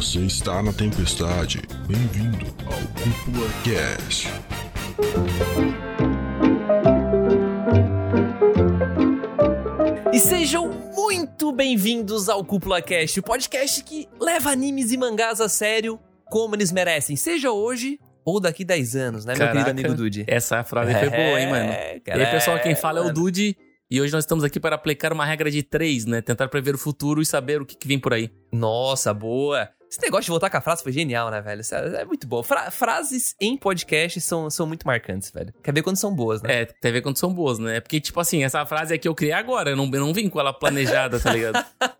Você está na tempestade. Bem-vindo ao Cúpula Cast. E sejam muito bem-vindos ao Cúpula Cast, o podcast que leva animes e mangás a sério como eles merecem, seja hoje ou daqui 10 anos, né, meu Caraca, querido amigo Dude? Essa frase foi boa, hein, mano? É, E aí, pessoal, quem fala é o mano. Dude. E hoje nós estamos aqui para aplicar uma regra de três, né? Tentar prever o futuro e saber o que, que vem por aí. Nossa, boa. Esse negócio de voltar com a frase foi genial, né, velho? É, é muito bom. Fra- frases em podcast são, são muito marcantes, velho. Quer ver quando são boas, né? É, a ver quando são boas, né? Porque, tipo assim, essa frase aqui eu criei agora, eu não, eu não vim com ela planejada, tá ligado?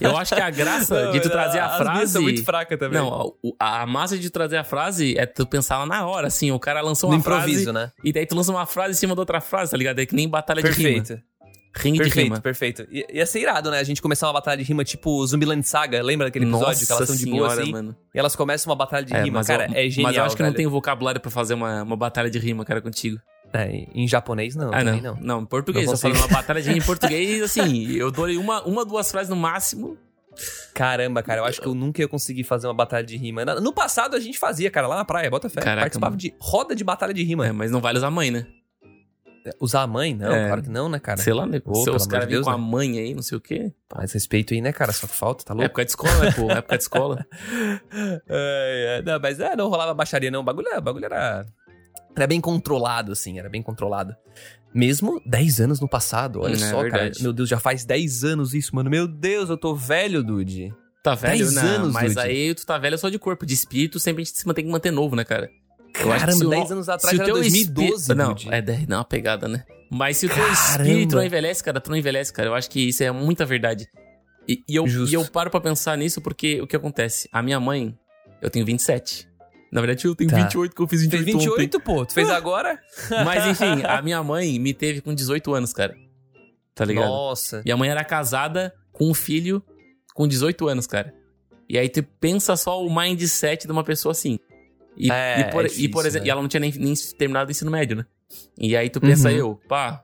Eu acho que a graça de tu trazer a minhas frase. são muito fracas também. Não, a, a massa de tu trazer a frase é tu pensar lá na hora, assim. O cara lançou no uma improviso, frase. né? E daí tu lança uma frase em cima da outra frase, tá ligado? É que nem batalha de Perfeito. Rima. Ringue de Perfeito, rima. perfeito. I- Ia ser irado, né? A gente começar uma batalha de rima tipo Zumbiland Saga. Lembra daquele episódio Nossa que elas estão de boa assim? mano. E elas começam uma batalha de rima. mas Cara, eu, é genial. Mas eu acho que eu não velho. tenho vocabulário pra fazer uma, uma batalha de rima, cara, contigo. É, em japonês, não. ah, não. não. não. em português. Eu consigo. uma batalha de rima em português, assim, eu dou uma, uma, duas frases no máximo. Caramba, cara, eu acho que eu nunca ia conseguir fazer uma batalha de rima. No passado a gente fazia, cara, lá na praia, bota fé. Caraca, participava mano. de roda de batalha de rima. É, mas não vale usar mãe, né? Usar a mãe? Não, É. claro que não, né, cara? Sei lá, né? Ô, Se os caras de Deus, com a né? mãe aí, não sei o quê. Mais respeito aí, né, cara? Só que falta, tá louco? Época de escola, né, pô? Época de escola. É, é, não, mas é, não rolava baixaria, não. O bagulho, o bagulho era. Era bem controlado, assim, era bem controlado. Mesmo 10 anos no passado, olha É só, cara. Meu Deus, já faz 10 anos isso, mano. Meu Deus, eu tô velho, Dude. Tá velho, Dez né? anos, Mas Dude. aí tu tá velho só de corpo. De espírito, sempre a gente se mantém que manter novo, né, cara? Eu acho que se Caramba, o- 10 anos atrás era teu 2012, espí- Não, é 10, não, uma pegada, né? Mas se o teu espírito não envelhece, cara, tu não envelhece, cara. Eu acho que isso é muita verdade. E, e eu, Justo. e eu paro pra pensar nisso porque o que acontece? A minha mãe, eu tenho 27. Na verdade, eu tenho Tá. 28, que eu fiz 28, Fez 28, pô. Tu fez agora? Mas enfim, a minha mãe me teve com 18 anos, cara. Tá ligado? Nossa. E a mãe era casada com um filho com 18 anos, cara. E aí tu pensa só o mindset de uma pessoa assim. E, É, e, por, é e, difícil, por exemplo, né? e ela não tinha nem, nem terminado o ensino médio, né? E aí tu pensa, Uhum. eu, pá,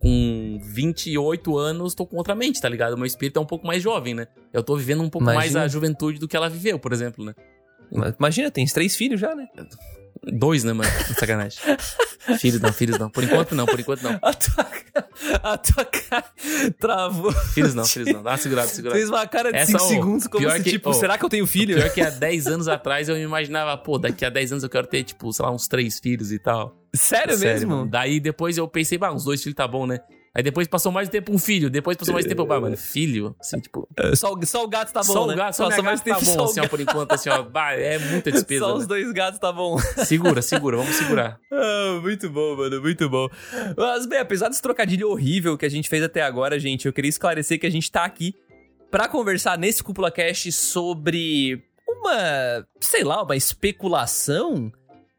com 28 anos, tô com outra mente, tá ligado? Meu espírito é um pouco mais jovem, né? Eu tô vivendo um pouco mais Imagina. a juventude do que ela viveu, por exemplo, né? Imagina, tens três filhos já, né? Dois, né, mano? Sacanagem. filhos não, filhos não. Por enquanto não, por enquanto não. A tua, a tua cara travou. Filhos não, filhos não. Dá uma segurada, segurada. Fez uma cara de Essa, 5 ô, segundos como se, que- tipo, ô, será que eu tenho filho? Pior que há 10 anos atrás eu me imaginava, pô, daqui a 10 anos eu quero ter, tipo, sei lá, uns três filhos e tal. Sério, mesmo? mano. Daí depois eu pensei, bah, uns dois filhos tá bom, né? Aí depois passou mais tempo um filho, depois passou mais tempo, bah, mano, filho, assim, tipo. É, Só, o- só o gato tá bom, só né? o gato, só, Passou minha gata tá bom, assim, ó, por enquanto, assim, ó, bah, é muita despesa. Só os né? dois gatos tá bom. Segura, segura, vamos segurar. Ah, muito bom, mano, muito bom. Mas, bem, apesar desse trocadilho horrível que a gente fez até agora, gente, eu queria esclarecer que a gente tá aqui pra conversar nesse Cúpula Cast sobre uma, sei lá, uma especulação,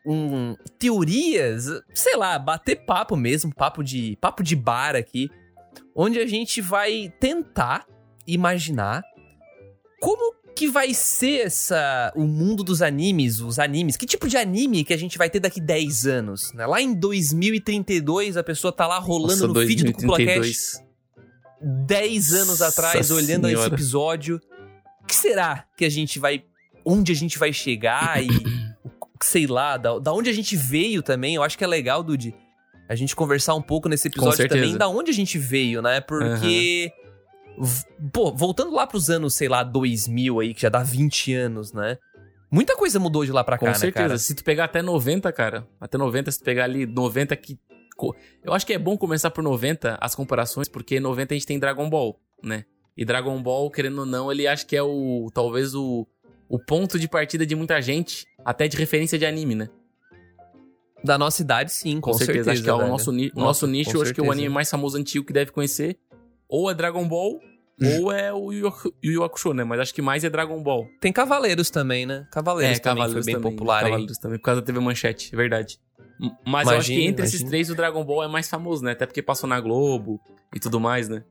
um, teorias, sei lá, bater papo mesmo, papo de, papo de bar aqui, onde a gente vai tentar imaginar como que vai ser essa o mundo dos animes, os animes, que tipo de anime que a gente vai ter daqui 10 anos, né? Lá em 2032 a pessoa tá lá rolando Nossa, no feed do Cúpula Cast 2032. 10 anos Nossa atrás, olhando esse Senhora. episódio. O que será que a gente vai. Onde a gente vai chegar e. sei lá, da, da onde a gente veio também. Eu acho que é legal, Dude, a gente conversar um pouco nesse episódio também, da onde a gente veio, né? Porque. v- Pô, voltando lá pros anos, sei lá, 2000 aí, que já dá 20 anos, né? Muita coisa mudou de lá pra Com cá, né, certeza. cara? Se tu pegar até 90, cara, até 90, se tu pegar ali 90 que. Eu acho que é bom começar por 90 as comparações, porque 90 a gente tem Dragon Ball, né? E Dragon Ball, querendo ou não, ele acho que é o. talvez o, o ponto de partida de muita gente, até de referência de anime, né? Da nossa idade, sim, com, Com, certeza. Acho que é o nosso, ni- o Nossa, nosso nicho, acho que é o certeza. anime mais famoso antigo que deve conhecer. Ou é Dragon Ball, ou é o Yu Yu Hakusho, né? Mas acho que mais é Dragon Ball. Tem Cavaleiros também, né? Cavaleiros é, também Cavaleiros foi bem também, popular aí. Cavaleiros também, por causa da TV Manchete, é verdade. Mas eu acho que Imagina, entre esses imagina. três, o Dragon Ball é mais famoso, né? Até porque passou na Globo e tudo mais, né?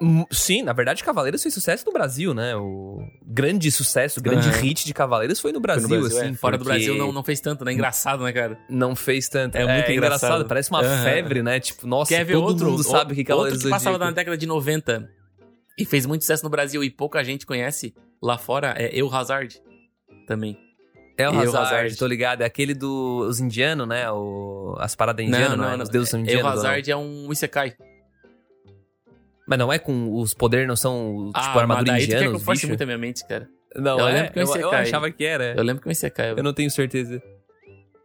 Hum, Sim, na verdade, Cavaleiros fez sucesso no Brasil, né? O grande sucesso, o grande Aham. hit de Cavaleiros foi no Foi Brasil, no Brasil, assim. é. Fora do Brasil não, não fez tanto, né? Engraçado, né, cara? não fez tanto. É muito engraçado. Parece uma Aham. febre, né? Tipo, nossa, Quer ver todo outro? mundo sabe o que outro Cavaleiros que passava na década de 90 e fez muito sucesso no Brasil e pouca gente conhece lá fora é Eu Hazard também. É o Hazard, Hazard. tô ligado. É aquele dos indianos, né? O, as paradas indianas, não, não, é? não. Os deuses Eu indianos. não? Hazard é um Isekai. Mas não é com os poderes, não são tipo ah, mas armadura daí tu quer eu muito a minha mente, cara. Não, Eu é? lembro que é eu, eu Isekai. achava que era. Eu lembro que é um Isekai. Eu não tenho certeza.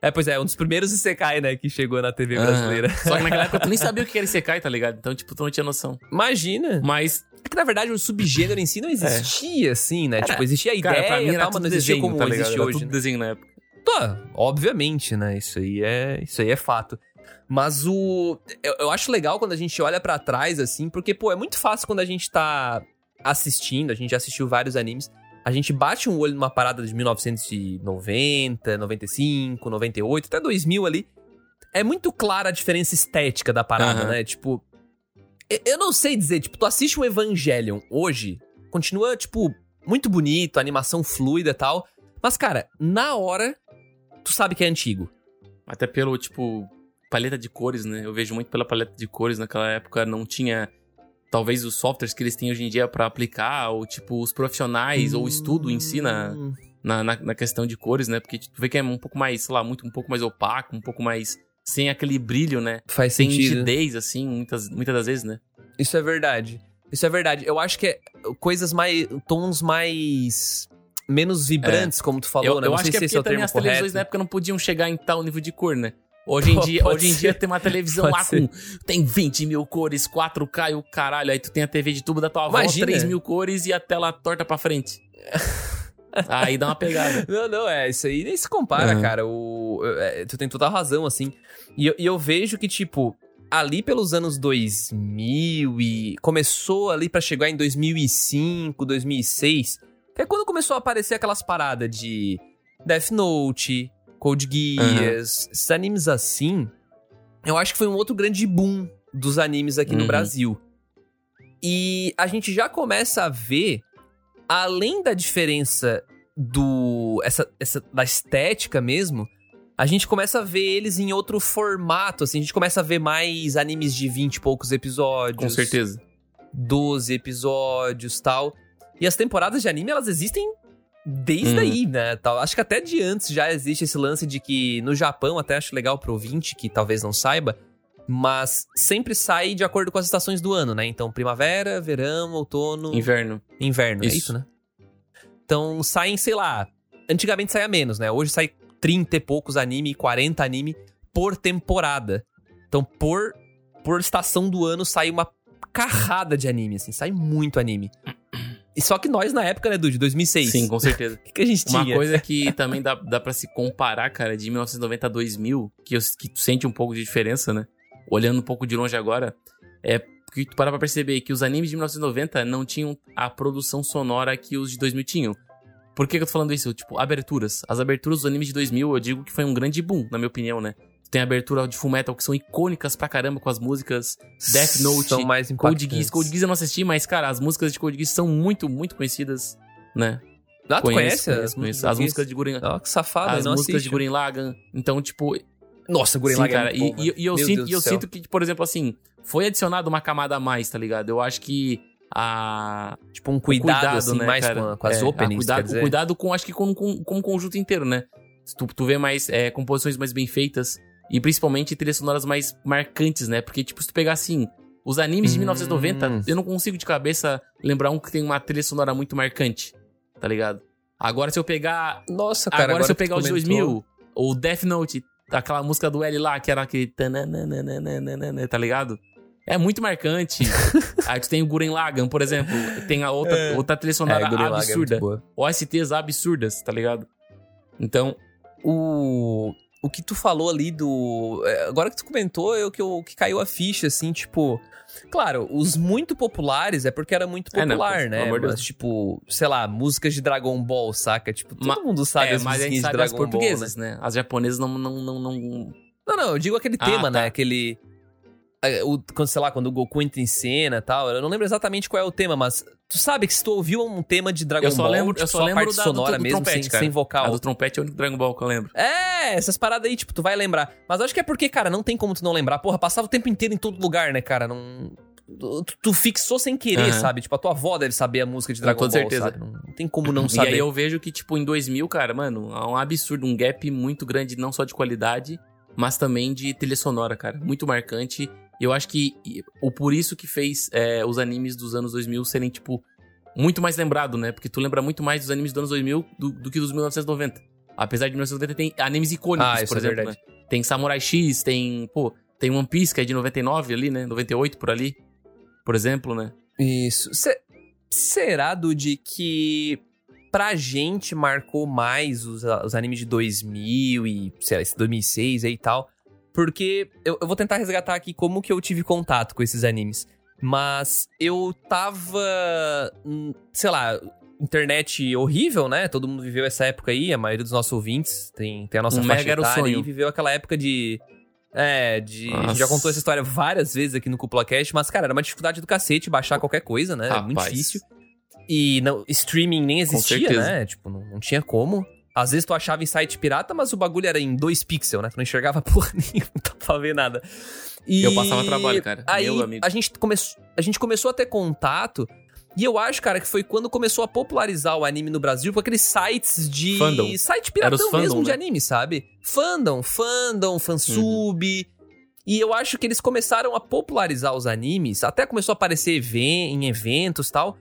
É, pois é, um dos primeiros Isekai, né, que chegou na TV brasileira. Só que naquela época tu nem sabia o que era Isekai, tá ligado? Então, tipo, tu não tinha noção. Imagina. Mas, É que, na verdade, o subgênero em si não existia, assim, né? Cara, tipo, existia a ideia cara, pra mim era tal, mas não existia desenho, como tá existe Era hoje. tudo né? desenho na época. Tá, obviamente, né? Isso aí é, isso aí é fato. Mas o. Eu, eu acho legal quando a gente olha pra trás, assim, porque, pô, é muito fácil quando a gente tá assistindo, a gente já assistiu vários animes, a gente bate um olho numa parada de 1990, 95, 98, até 2000 ali. É muito clara a diferença estética da parada, Aham. né? Tipo. eu- não sei dizer, tipo, tu assiste o Evangelion hoje, continua, tipo, muito bonito, animação fluida e tal. Mas, cara, na hora, tu sabe que é antigo. Até pelo, tipo, paleta de cores, né? Eu vejo muito pela paleta de cores. Naquela época não tinha, talvez, os softwares que eles têm hoje em dia pra aplicar, ou, tipo, os profissionais, ou o estudo em si na, Hum. na, na, na questão de cores, né? Porque tu vê que é um pouco mais, sei lá, muito, um pouco mais opaco, um pouco mais sem aquele brilho, né? Faz Sem sentido. nitidez, assim, muitas, muitas das vezes, né? Isso é verdade. Isso é verdade. Eu acho que é coisas mais. tons mais. menos vibrantes, como tu falou, eu né? eu não acho sei que é se esse é o termo as televisões correto. na época não podiam chegar em tal nível de cor, né? Hoje em Pô, dia, hoje em ser. dia tem uma televisão Pode lá ser. com. Tem 20 mil cores, 4K e o caralho. Aí tu tem a TV de tubo da tua avó, Imagina. 3 mil cores e a tela torta pra frente. Aí dá uma pegada. Não, não, é, isso aí nem se compara, Uhum. cara. O, é, tu tem total razão, assim. E, eu- e eu vejo que, tipo, ali pelos anos 2000 e começou ali pra chegar em 2005, 2006, que é quando começou a aparecer aquelas paradas de Death Note, Code Geass, esses animes assim. Eu acho que foi um outro grande boom dos animes aqui no Uhum. Brasil. E a gente já começa a ver, além da diferença do essa, essa da estética mesmo, a gente começa a ver eles em outro formato, assim, a gente começa a ver mais animes de 20 e poucos episódios, Com certeza. 12 episódios, tal. E as temporadas de anime, elas existem desde Uhum. aí, né? Tal. Acho que até de antes já existe esse lance de que no Japão, até acho legal pro ouvinte que talvez não saiba, mas sempre sai de acordo com as estações do ano, né? Então, primavera, verão, outono, Inverno. Inverno, é Isso. isso, né? Então saem, sei lá. Antigamente saía menos, né? Hoje sai 30 e poucos anime, 40 anime por temporada. Então, por, por estação do ano, sai uma carrada de anime, assim. Sai muito anime. E só que nós, na época, né, Dude? 2006. Sim, com certeza. O que, que a gente Uma tinha? coisa que também dá, dá pra se comparar, cara, de 1990 a 2000, que, eu, que tu sente um pouco de diferença, né? Olhando um pouco de longe agora, é que tu para pra perceber que os animes de 1990 não tinham a produção sonora que os de 2000 tinham. Por que, que eu tô falando isso? Tipo, aberturas. As aberturas dos animes de 2000, eu digo que foi um grande boom, na minha opinião, né? Tem a abertura de Full Metal, que são icônicas pra caramba com as músicas. Death Note, São mais Code. Geass. Code Geass eu não assisti, mas, cara, as músicas de Code Geass são muito, muito conhecidas, né? Ah, tu Conheço, conhece? conheço, conheço. As músicas de Gurren, Ó, que safado, as músicas assiste. de Gurren Lagann. Então, tipo, Nossa, Gurren sim, Lagann é cara, muito bom, e, e- e eu, sinto, e eu sinto que, por exemplo, assim, foi adicionado uma camada a mais, tá ligado? Eu acho que a Tipo, um o cuidado, assim, né, mais cara? com, as É, openings, cuidado, cuidado com, acho que com, com, com o conjunto inteiro, né? Se Tu, tu vê mais é, composições mais bem feitas e principalmente trilhas sonoras mais marcantes, né? Porque, tipo, se tu pegar assim, os animes de Hum. 1990, eu não consigo de cabeça lembrar um que tem uma trilha sonora muito marcante, tá ligado? Agora, se eu pegar Nossa, cara, agora, se eu pegar o de comentou- 2000, o Death Note, aquela música do L lá, que era aquele... Tá ligado? É muito marcante. Aí tu tem o Guren Lagann, por exemplo. Tem a outra, É. outra trilha É, sonora é absurda. boa. OSTs absurdas, tá ligado? Então, o, o que tu falou ali do. é, Agora que tu comentou, eu que, eu, que caiu a ficha, assim, tipo. Claro, os muito populares é porque era muito É, não, popular, né? Mas, Deus. tipo, sei lá, músicas de Dragon Ball, saca? Tipo, todo Ma- mundo sabe é, as musiquinhas de sabe as Dragon Ball, portuguesas, né? né? As japonesas não... não, não, não... Não, não, eu digo aquele Ah, tema, tá. né? Aquele. O, quando, sei lá, quando o Goku entra em cena e tal. Eu não lembro exatamente qual é o tema, mas tu sabe que se tu ouviu um tema de Dragon Eu só Ball, lembro- tipo, eu só a lembro parte da- do- sonora do mesmo, trompete, sem, sem vocal. A do trompete é o único Dragon Ball que eu lembro. É, essas paradas aí, tipo, tu vai lembrar. Mas acho que é porque, cara, não tem como tu não lembrar. Porra, passava o tempo inteiro em todo lugar, né, cara? Não. tu, tu fixou sem querer, Aham. sabe? Tipo, a tua avó deve saber a música de Dragon Ball, certeza. sabe? Não, não tem como não E saber. aí eu vejo que, tipo, em 2000, cara, mano, há um absurdo, um gap muito grande, não só de qualidade, mas também de trilha sonora, cara. Muito marcante. E eu acho que o por isso que fez é, os animes dos anos 2000 serem, tipo, muito mais lembrado, né? Porque tu lembra muito mais dos animes dos anos 2000 do, do que dos 1990. Apesar de 1990 tem animes icônicos, Ah, por é exemplo, verdade. né? Tem Samurai X, tem, pô, tem One Piece, que é de 99 ali, né? 98 por ali, por exemplo, né? Isso. Se- será, Dude, que pra gente marcou mais os, os animes de 2000 e, sei lá, esse 2006 aí e tal? Porque eu, eu vou tentar resgatar aqui como que eu tive contato com esses animes. Mas eu tava, sei lá, internet horrível, né? Todo mundo viveu essa época aí, a maioria dos nossos ouvintes tem, tem a nossa Um faixa etária e viveu aquela época de... É, de... A gente já Nossa. contou essa história várias vezes aqui no Cúpula Cast, mas, cara, era uma dificuldade do cacete baixar qualquer coisa, né? Era muito Rapaz. difícil. E não, streaming nem existia, né? Tipo, não, não tinha como. Às vezes tu achava em site pirata, mas o bagulho era em 2 pixels, né? Tu não enxergava porra nenhuma, não pra ver nada. E Eu passava trabalho, cara. Aí Meu amigo. A, gente come... a gente começou a ter contato. E eu acho, cara, que foi quando começou a popularizar o anime no Brasil com aqueles sites de. Fandom. Site piratão fandom, mesmo de né? anime, sabe? Fandom, fandom, fansub. E eu acho que eles começaram a popularizar os animes, até começou a aparecer em eventos e tal.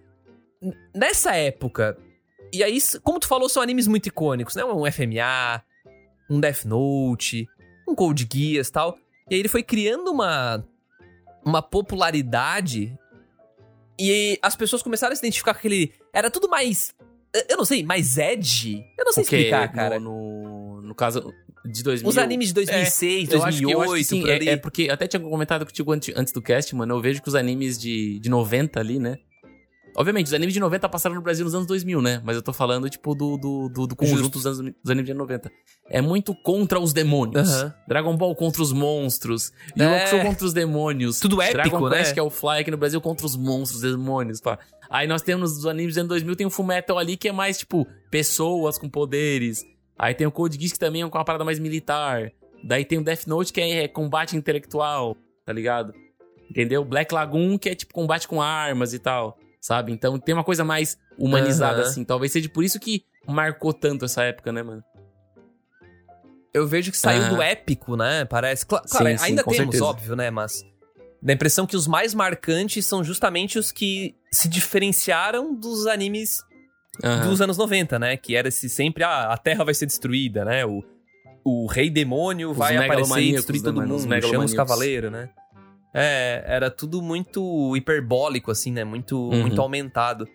Nessa época. E aí, como tu falou, são animes muito icônicos, né? Um FMA, um Death Note, um Code Geass e tal. E aí ele foi criando uma, uma popularidade. E as pessoas começaram a se identificar com aquele. Era tudo mais. Eu não sei, mais edgy? Eu não sei Porque explicar, cara. No, no, no caso de 2000... Os animes de 2006, É, Eu acho 2008, eu acho sim, por é, é porque até tinha comentado contigo antes, antes do cast, mano. Eu vejo que os animes de, de 90 ali, né? Obviamente, os animes de 90 passaram no Brasil nos anos 2000, né? Mas eu tô falando, tipo, do, do, do, do conjunto dos, anos, dos animes de 90. É muito contra os demônios. Aham. Dragon Ball contra os monstros. É. Contra os demônios. Tudo épico, Dragon né? Quest, que é o Fly aqui no Brasil, contra os monstros, demônios, pá. Aí nós temos os animes dos anos 2000, tem o Fullmetal ali, que é mais, tipo, pessoas com poderes. Aí tem o Code Geass, que também é uma parada mais militar. Daí tem o Death Note, que é combate intelectual, tá ligado? Entendeu? Black Lagoon, que é, tipo, combate com armas e tal, sabe? Então tem uma coisa mais humanizada, Aham. assim. Talvez seja por isso que marcou tanto essa época, né, mano? Eu vejo que saiu Aham. do épico, né? Parece. Cla- Claro, Sim, sim, ainda temos, certeza. óbvio, né? Mas. Dá a impressão que os mais marcantes são justamente os que se diferenciaram dos animes Aham. dos anos 90, né? Que era esse sempre, ah, a Terra vai ser destruída, né? O, o rei demônio Os vai aparecer e destruir né, todo mundo, chama os cavaleiros, né? É, era tudo muito hiperbólico, assim, né? Muito, Uhum. muito aumentado.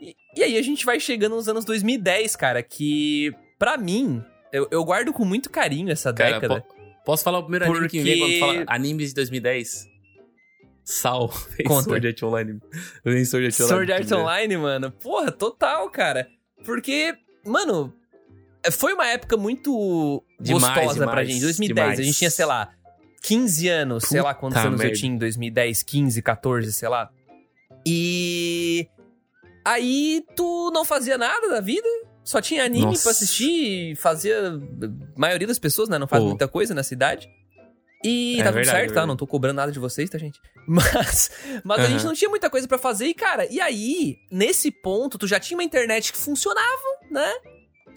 E, e aí a gente vai chegando nos anos 2010, cara, que pra mim, eu, eu guardo com muito carinho essa Cara, década. po- posso falar o primeiro anime que vem Porque- quando fala animes de 2010? Sal. Conta. Sword Art Online. Vem Sword Art Online. Sword Art. Online, mano. Porra, total, cara. Porque, mano, foi uma época muito Demais, gostosa pra demais, gente. 2010, a demais. gente tinha, sei lá, 15 anos, sei lá quantos Puta anos eu merda. tinha em 2010, 15, 14, sei lá. E aí tu não fazia nada da vida, só tinha anime Nossa. pra assistir, fazia a maioria das pessoas, né, não faz Pô. muita coisa na cidade. E É tá tudo verdade, certo, é tá? Não tô cobrando nada de vocês, tá, gente? Mas, mas a Aham. gente não tinha muita coisa pra fazer e, cara, e aí, nesse ponto, tu já tinha uma internet que funcionava, né?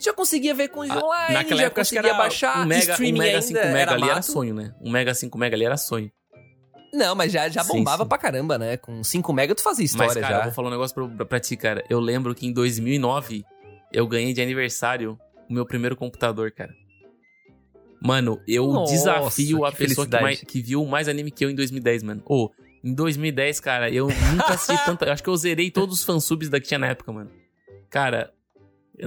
Já conseguia ver com o Ah, online, Naquela já época acho que conseguia era baixar, um mega, streaming um mega ainda 5 mega era ali era mato. sonho, né? Um mega 5 mega ali era sonho. Não, mas já, já Sim, bombava sim. pra caramba, né? Com 5 mega tu fazia história Mas, cara, eu já. vou falar um negócio pra, pra, pra ti, cara. Eu lembro que em 2009 eu ganhei de aniversário o meu primeiro computador, cara. Mano, eu Nossa, desafio a que pessoa que, mais- que viu mais anime que eu em 2010, mano. Ô, em 2010, cara, eu nunca assisti tanta. Eu acho que eu zerei todos os fansubs da que tinha na época, mano. Cara,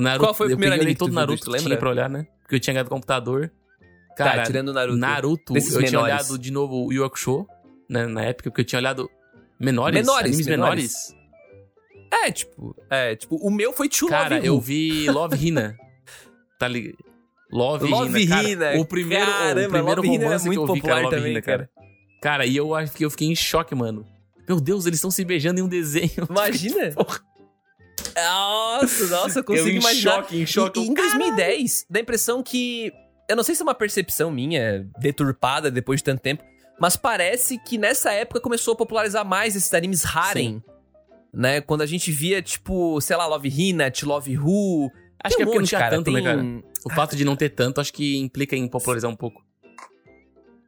Naruto, Qual foi o primeiro anime que todo Naruto lembra? tinha pra olhar, né? Porque eu tinha ganhado computador. Cara, tá, tirando Naruto. Naruto, desses eu tinha menores. olhado de novo o Yu Hakusho, né, na época, porque eu tinha olhado menores, Menores, animes menores. menores. É, tipo, é, tipo, o meu foi Too Cara, eu vi Love Hina. tá ligado? Love, Love Hina, cara. Hina, O primeiro, caramba, o primeiro Love Hina romance muito que eu vi, cara, Love também, Hina, cara. Cara, e eu acho que eu fiquei em choque, mano. Meu Deus, eles estão se beijando em um desenho. Imagina. Porra. Nossa, nossa, eu Eu consigo em imaginar. choque, em choque. E, em 2010, dá a impressão que. Eu não sei se é uma percepção minha, deturpada depois de tanto tempo, Mas parece que nessa época começou a popularizar mais esses animes harem. Né? Quando a gente via, tipo, sei lá, Love Hina, Love Who. Acho que é um porque não tinha cara, tanto, né, tem- cara? O fato de não ter tanto, acho que implica em popularizar um pouco.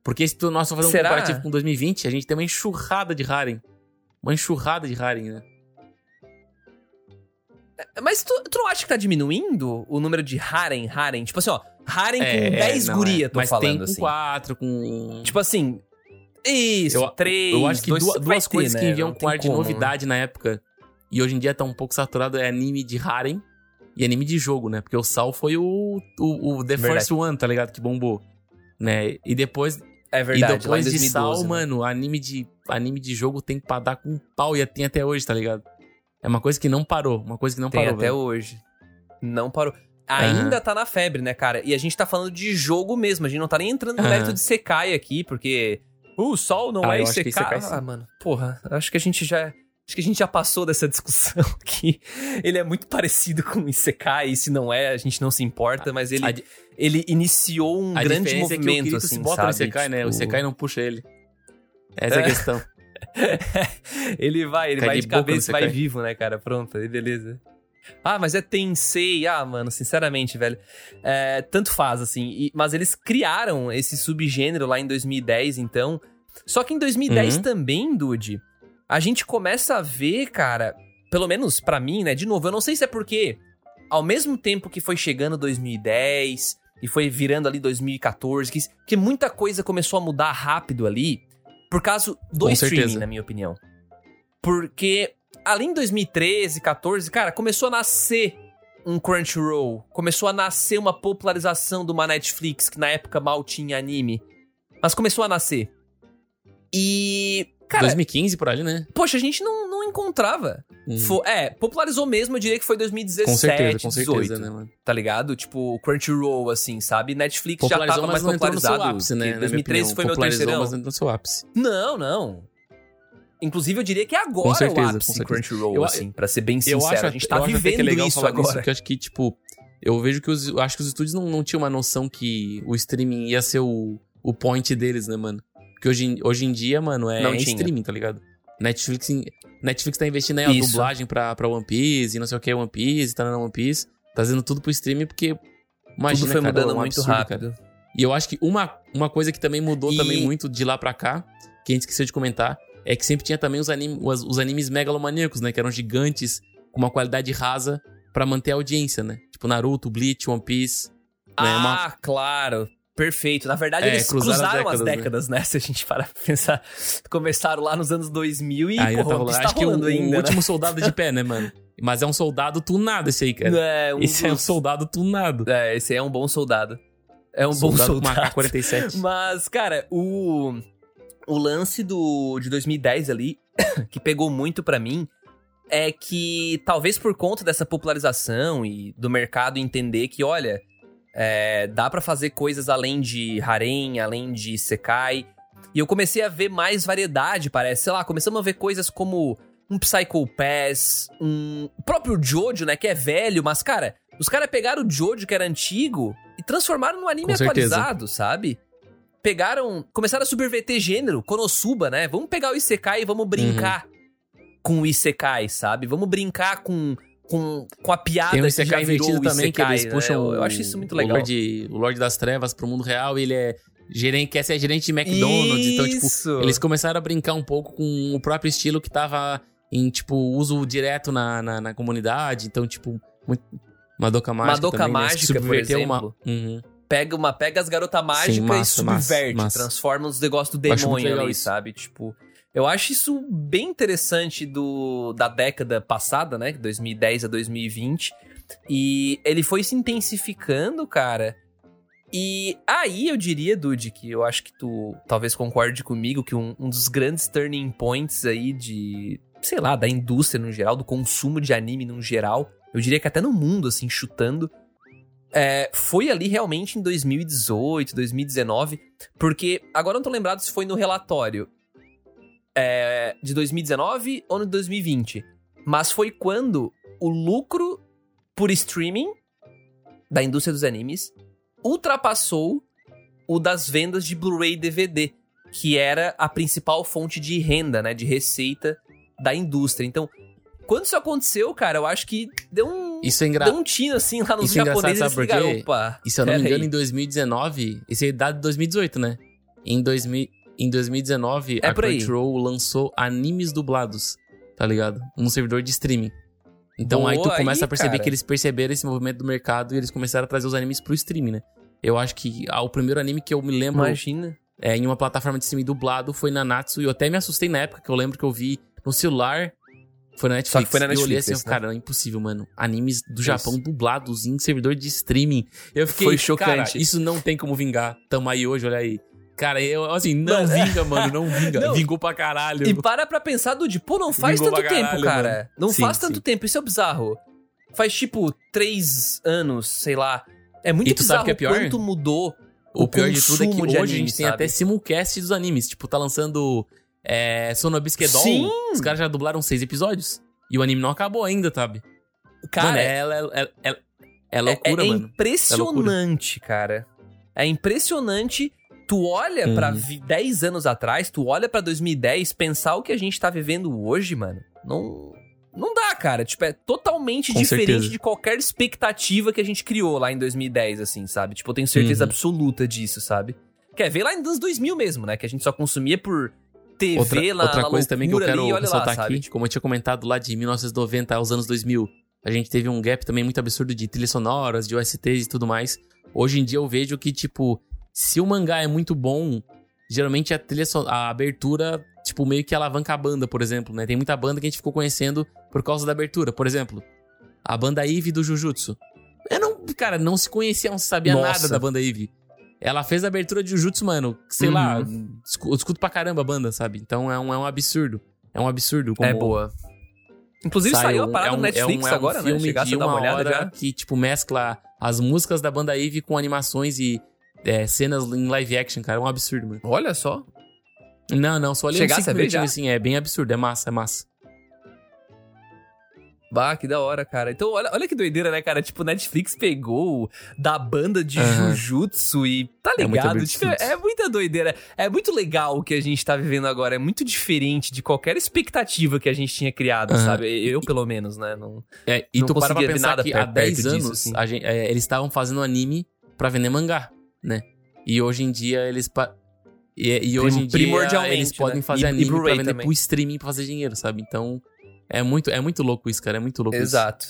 Porque se tu, nós só fazer um Será? comparativo com 2020, a gente tem uma enxurrada de Harem. Uma enxurrada de Harem, né? Mas tu, tu não acha que tá diminuindo o número de harem, harem? Tipo assim, ó, harem É, com 10 não, guria, é. tô Mas falando tem com assim. 4, com... Tipo assim, isso, Eu- três, Eu acho que dois, duas, duas ter, coisas né? que enviam com ar de como. novidade na época e hoje em dia tá um pouco saturado é anime de Harem e anime de jogo, né? Porque o Sal foi o, o, o The Verdade. First One, tá ligado? Que bombou. Né? E depois, É verdade, e depois de 2012, Sal, né? mano, anime de, anime de jogo tem pra dar com pau e tem até hoje, tá ligado? É uma coisa que não parou, uma coisa que não Tem parou. até velho. hoje. Não parou. Ainda tá na febre, né, cara? E a gente tá falando de jogo mesmo. A gente não tá nem entrando no Aham. mérito de Sekai aqui, porque o sol não Ah, é que sim. Ah, mano, porra, acho que a gente já. Acho que a gente já passou dessa discussão aqui. Ele é muito parecido com o Isekai, e se não é, a gente não se importa, mas ele, A, ele iniciou um a grande diferença é que o movimento, assim, se bota sabe? no Isekai, né? O Tipo, Isekai não puxa ele. Essa é a É. questão. ele vai, ele Cai vai de de cabeça e vai Sekai. vivo, né, cara? Pronto, aí beleza. Ah, mas é Tensei. Ah, mano, sinceramente, velho. É, tanto faz, assim. E- mas eles criaram esse subgênero lá em 2010, então. Só que em 2010 Uhum. também, Dude, a gente começa a ver, cara, pelo menos pra mim, né? De novo, eu não sei se é porque, ao mesmo tempo que foi chegando 2010 e foi virando ali 2014, que, que muita coisa começou a mudar rápido ali, por causa do Com streaming, certeza. na minha opinião. Porque ali em 2013, 14, cara, começou a nascer um Crunchyroll, começou a nascer uma popularização de uma Netflix que na época mal tinha anime, mas começou a nascer. E, cara, 2015 por ali, né? poxa, a gente não, não encontrava. Hum. Fo- é, popularizou mesmo, eu diria que foi 2017, com certeza, com 18, certeza, né, mano? tá ligado? Tipo, o Crunchyroll, assim, sabe? Netflix já tava mais popularizado. ápice, né? que na minha 2013 opinião. foi meu terceirão. mas no seu ápice. Não, não. Inclusive, eu diria que agora Com certeza, é o com ápice certeza. Crunchyroll, Eu- assim, pra ser bem Eu sincero. acho, a gente tá eu é vivendo legal isso agora. porque eu acho que, tipo, eu vejo que os, eu acho que os estúdios não, não tinham uma noção que o streaming ia ser o, o point deles, né, mano? Porque hoje, em- hoje em dia, mano, é Não tinha. streaming, tá ligado? Netflix, Netflix tá investindo aí a Isso. dublagem pra, pra One Piece e não sei o que, One Piece, tá na One Piece, tá fazendo tudo pro streaming porque. Imagina, Tudo foi cara, mudando é um muito absurdo, rápido. cara. E eu acho que uma, uma coisa que também mudou E- também muito de lá pra cá, que a gente esqueceu de comentar, é que sempre tinha também os, anim, os, os animes megalomaníacos, né? Que eram gigantes, com uma qualidade rasa pra manter a audiência, né? Tipo Naruto, Bleach, One Piece. né? Ah, Uma- claro. Perfeito. Na verdade, É, eles cruzaram as cruzaram as décadas, décadas, né? Se a gente parar pra pensar. Começaram lá nos anos 2000 e, ainda porra, tá rolando. Acho que o, rolando o ainda, né? último soldado de pé, né, mano? Mas é um soldado tunado esse aí, cara. É, um esse é um soldado tunado. É, esse aí é um bom soldado. É um bom soldado com soldado. uma K-47. Mas, cara, o, o lance do, de 2010 ali, que pegou muito pra mim, é que talvez por conta dessa popularização e do mercado entender que, olha, é, dá pra fazer coisas além de harem, além de sekai. E eu comecei a ver mais variedade, parece. Sei lá, começamos a ver coisas como um Psycho Pass, um o próprio Jojo, né, que é velho, mas, cara, os caras pegaram o Jojo, que era antigo, e transformaram num anime atualizado, sabe? Pegaram, começaram a subverter gênero, Konosuba, né? Vamos pegar o Isekai e vamos brincar com o Isekai, sabe? Vamos brincar com, com, com a piada Tem um que já virou o também, que eles né? puxam Eu, o, eu acho isso muito o legal. Lorde, o Lorde das Trevas pro mundo real e ele é gerente, quer ser gerente de McDonald's. Então, tipo, Isso. eles começaram a brincar um pouco com o próprio estilo que tava em, tipo, uso direto na, na, na comunidade. Então, tipo, muito... Madoka Mágica Madoka também, né? Mágica, por Subverteu uma... Uhum. pega uma pega as garotas mágicas e subverte, massa. transforma nos negócios do Eu demônio ali, isso. sabe? Tipo, eu acho isso bem interessante do da década passada, né, 2010 a 2020. E ele foi se intensificando, cara. E aí eu diria, Dude, que eu acho que tu talvez concorde comigo que um, um dos grandes turning points aí de, sei lá, da indústria no geral, do consumo de anime no geral, eu diria que até no mundo, assim, chutando, é, foi ali realmente em 2018, 2019, porque agora não tô lembrado se foi no relatório é, de 2019 ou no 2020, mas foi quando o lucro por streaming da indústria dos animes ultrapassou o das vendas de Blu-ray e DVD. que era a principal fonte de renda, né, de receita da indústria. Então, quando isso aconteceu, cara, eu acho que deu um Isso é, engra... deu um tino assim lá nos Isso é engraçado, japoneses sabe e por quê? opa. E se eu não me engano, aí. em 2019, esse é dado de 2018, né? Em, 2000, em 2019, É a. Crunchyroll lançou animes dublados, tá ligado? Um servidor de streaming. Então aí tu Boa começa aí, a perceber cara. que eles perceberam esse movimento do mercado e eles começaram a trazer os animes pro streaming, né? Eu acho que ah, o primeiro anime que eu me lembro Imagina. é, em uma plataforma de streaming dublado foi Nanatsu e eu até me assustei na época que eu lembro que eu vi no celular. Foi na Netflix. Só que foi na E eu olhei Netflix, assim, né? cara, é impossível, mano. Animes do Isso. Japão dublados em servidor de streaming. Eu fiquei, Foi chocante. cara, isso não tem como vingar. Tamo aí hoje, olha aí. Cara, eu, assim, não Mano, vinga, mano, não vinga. Não. Vingou pra caralho. E para pra pensar, Dude, pô, não faz Vingou tanto pra tempo, caralho, cara. mano. Não Sim, faz tanto sim. tempo, isso é bizarro. Faz tipo três anos, sei lá. É muito E bizarro o que é pior? quanto mudou O pior de tudo é que hoje de a anime, gente tem sabe? até simulcast dos animes. Tipo, tá lançando é, Sonobisque Doll. Sim! Os caras já dublaram seis episódios. E o anime não acabou ainda, sabe? Cara, mano, é, é, é, é, é é, loucura, é mano. impressionante, cara. É impressionante. Tu olha pra Uhum. vi- 10 anos atrás, tu olha pra 2010, pensar o que a gente tá vivendo hoje, mano. Não. Não dá, cara. Tipo, é totalmente Com diferente certeza. de qualquer expectativa que a gente criou lá em 2010, assim, sabe? Tipo, eu tenho certeza Uhum. absoluta disso, sabe? Quer ver lá em anos 2000 mesmo, né? Que a gente só consumia por TV Outra, lá outra coisa também que eu quero ali, lá, ressaltar sabe? aqui, como eu tinha comentado lá de 1990 aos anos 2000, a gente teve um gap também muito absurdo de trilhas sonoras, de OSTs e tudo mais. Hoje em dia eu vejo que, tipo, se o mangá é muito bom, geralmente a trilha a abertura, tipo, meio que alavanca a banda, por exemplo, né? Tem muita banda que a gente ficou conhecendo por causa da abertura. Por exemplo, a banda Eve do Jujutsu. Eu não, cara, não se conhecia, não se sabia Nossa. nada da banda Eve. Ela fez a abertura de Jujutsu, mano. Sei Uhum. lá, eu escuto pra caramba a banda, sabe? Então é um, é um absurdo. É um absurdo. Como É boa. Inclusive saiu a parada é um- no Netflix é um, é um agora, né? filme Chegasse de uma uma olhada hora já. que, tipo, mescla as músicas da banda Eve com animações e é, cenas em live action, cara. É um absurdo, mano. Olha só. Não, não, só olhei uns Chegasse ver minutinhos, assim. É bem absurdo, é massa, é massa. Bah, que da hora, cara. Então, olha, olha que doideira, né, cara? Tipo, Netflix pegou da banda de Aham. Jujutsu e tá É ligado? tipo, absurdo. é, é muita doideira. É muito legal o que a gente tá vivendo agora. É muito diferente de qualquer expectativa que a gente tinha criado, Aham. sabe? Eu, pelo menos, né? Não... É, e Não tu para pra pensar nada que há 10 perto disso, anos assim. a gen- é, eles estavam fazendo anime pra vender mangá, né? E hoje em dia eles. pa- E, e hoje em dia eles podem né? fazer E- e anime pra Blu-ray vender também. pro streaming pra fazer dinheiro, sabe? Então. É muito, é muito louco isso, cara. É muito louco isso. Exato.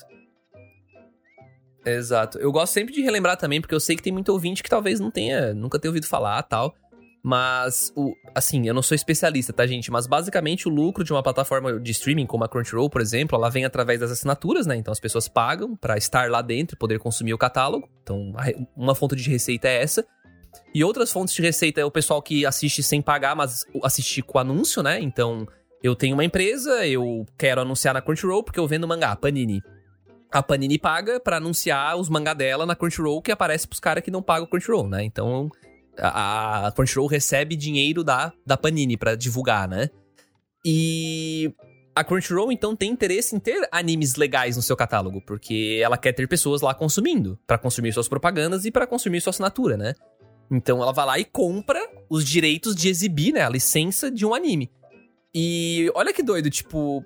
Exato. Eu gosto sempre de relembrar também, porque eu sei que tem muito ouvinte que talvez não tenha, nunca tenha ouvido falar tal. Mas, o, assim, eu não sou especialista, tá, gente? Mas basicamente o lucro de uma plataforma de streaming como a Crunchyroll, por exemplo, ela vem através das assinaturas, né? Então as pessoas pagam pra estar lá dentro e poder consumir o catálogo. Então, uma fonte de receita é essa. E outras fontes de receita é o pessoal que assiste sem pagar, mas assiste com anúncio, né? Então, eu tenho uma empresa, eu quero anunciar na Crunchyroll porque eu vendo mangá, Panini. A Panini paga pra anunciar os mangá dela na Crunchyroll que aparece pros caras que não pagam Crunchyroll, né? Então, a, Crunchyroll recebe dinheiro da, da Panini pra divulgar, né? E a Crunchyroll, então, tem interesse em ter animes legais no seu catálogo, porque ela quer ter pessoas lá consumindo, pra consumir suas propagandas e pra consumir sua assinatura, né? Então ela vai lá e compra os direitos de exibir, né, a licença de um anime. E olha que doido, tipo,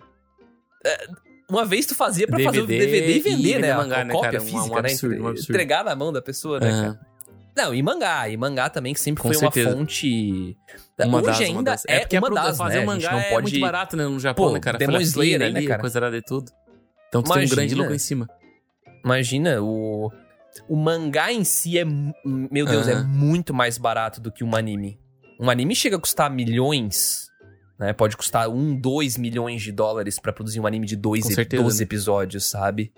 é, uma vez tu fazia pra fazer o DVD e vender, e né, mangá, a né, cópia cara? Um- um física, absurdo, né, um absurdo. entregar na mão da pessoa, né, Aham. cara? Não, e mangá, e mangá também que sempre Com foi certeza. uma fonte Uma Hoje das, uma ainda das. é, porque a uma produ- das, fazer né? A gente mangá não é pode... muito barato, né? No Japão, Pô, né, cara? Demon Slayer né, ali, cara? coisa arada e tudo. Então tu tem um grande Imagina. lucro em cima. Imagina, o, o mangá em si é. Meu Deus, é muito mais barato do que um anime. Um anime chega a custar milhões, né? Pode custar um, dois milhões de dólares pra produzir um anime de dois, Com certeza, 12 né? episódios, sabe?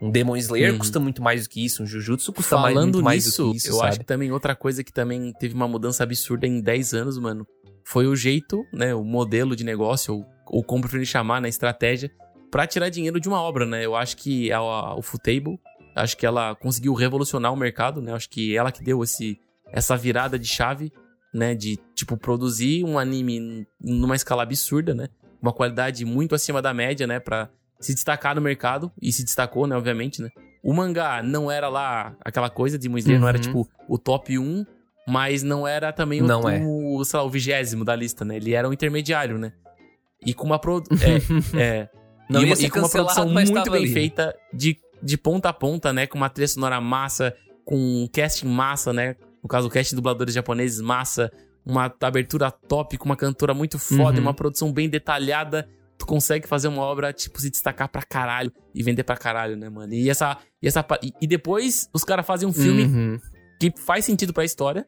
Um Demon Slayer Uhum. custa muito mais do que isso, um Jujutsu custa mais, Falando muito mais nisso, do que isso, eu sabe? acho que também outra coisa que também teve uma mudança absurda em 10 anos, mano, foi o jeito, né, o modelo de negócio, ou, ou como preferir chamar, né, estratégia, pra tirar dinheiro de uma obra, né? Eu acho que a, a, o Futable, acho que ela conseguiu revolucionar o mercado, né? Acho que ela que deu esse, essa virada de chave, né, de, tipo, produzir um anime numa escala absurda, né? Uma qualidade muito acima da média, né, pra se destacar no mercado, e se destacou, né, obviamente, né? O mangá não era lá aquela coisa de Slayer, não era Uhum. tipo o top 1, mas não era também o, Não é. lá, o vigésimo da lista, né? Ele era um intermediário, né? E com uma pro... é, é. Não e, uma, e com uma produção muito bem ali. feita de, de ponta a ponta, né? Com uma trilha sonora massa, com um casting massa, né? No caso, o cast de dubladores japoneses massa, uma abertura top, com uma cantora muito foda, Uhum. uma produção bem detalhada. Tu consegue fazer uma obra, tipo, se destacar pra caralho e vender pra caralho, né, mano? E essa. E, essa, e, e depois os caras fazem um filme Uhum. que faz sentido pra história,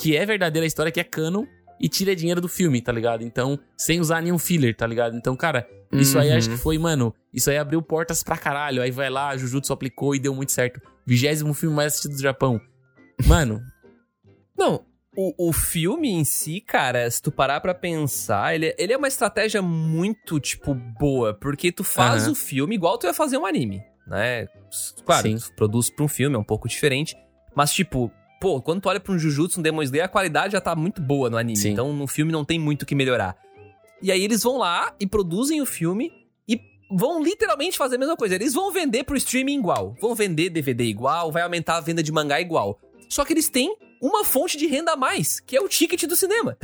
que é verdadeira a história, que é canon, e tira dinheiro do filme, tá ligado? Então, sem usar nenhum filler, tá ligado? Então, cara, isso aí Uhum. acho que foi, mano, isso aí abriu portas pra caralho. Aí vai lá, Jujutsu aplicou e deu muito certo. Vigésimo filme mais assistido do Japão. Mano, Não, o, o filme em si, cara, se tu parar pra pensar, ele, ele é uma estratégia muito, tipo, boa. Porque tu faz Aham. o filme igual tu ia fazer um anime, né? Claro, Sim. tu produz pra um filme, é um pouco diferente. Mas, tipo, pô, quando tu olha pra um Jujutsu, um Demon Slayer, a qualidade já tá muito boa no anime. Sim. Então, no filme não tem muito o que melhorar. E aí eles vão lá e produzem o filme e vão literalmente fazer a mesma coisa. Eles vão vender pro streaming igual. Vão vender DVD igual, vai aumentar a venda de mangá igual. Só que eles têm uma fonte de renda a mais, que é o ticket do cinema.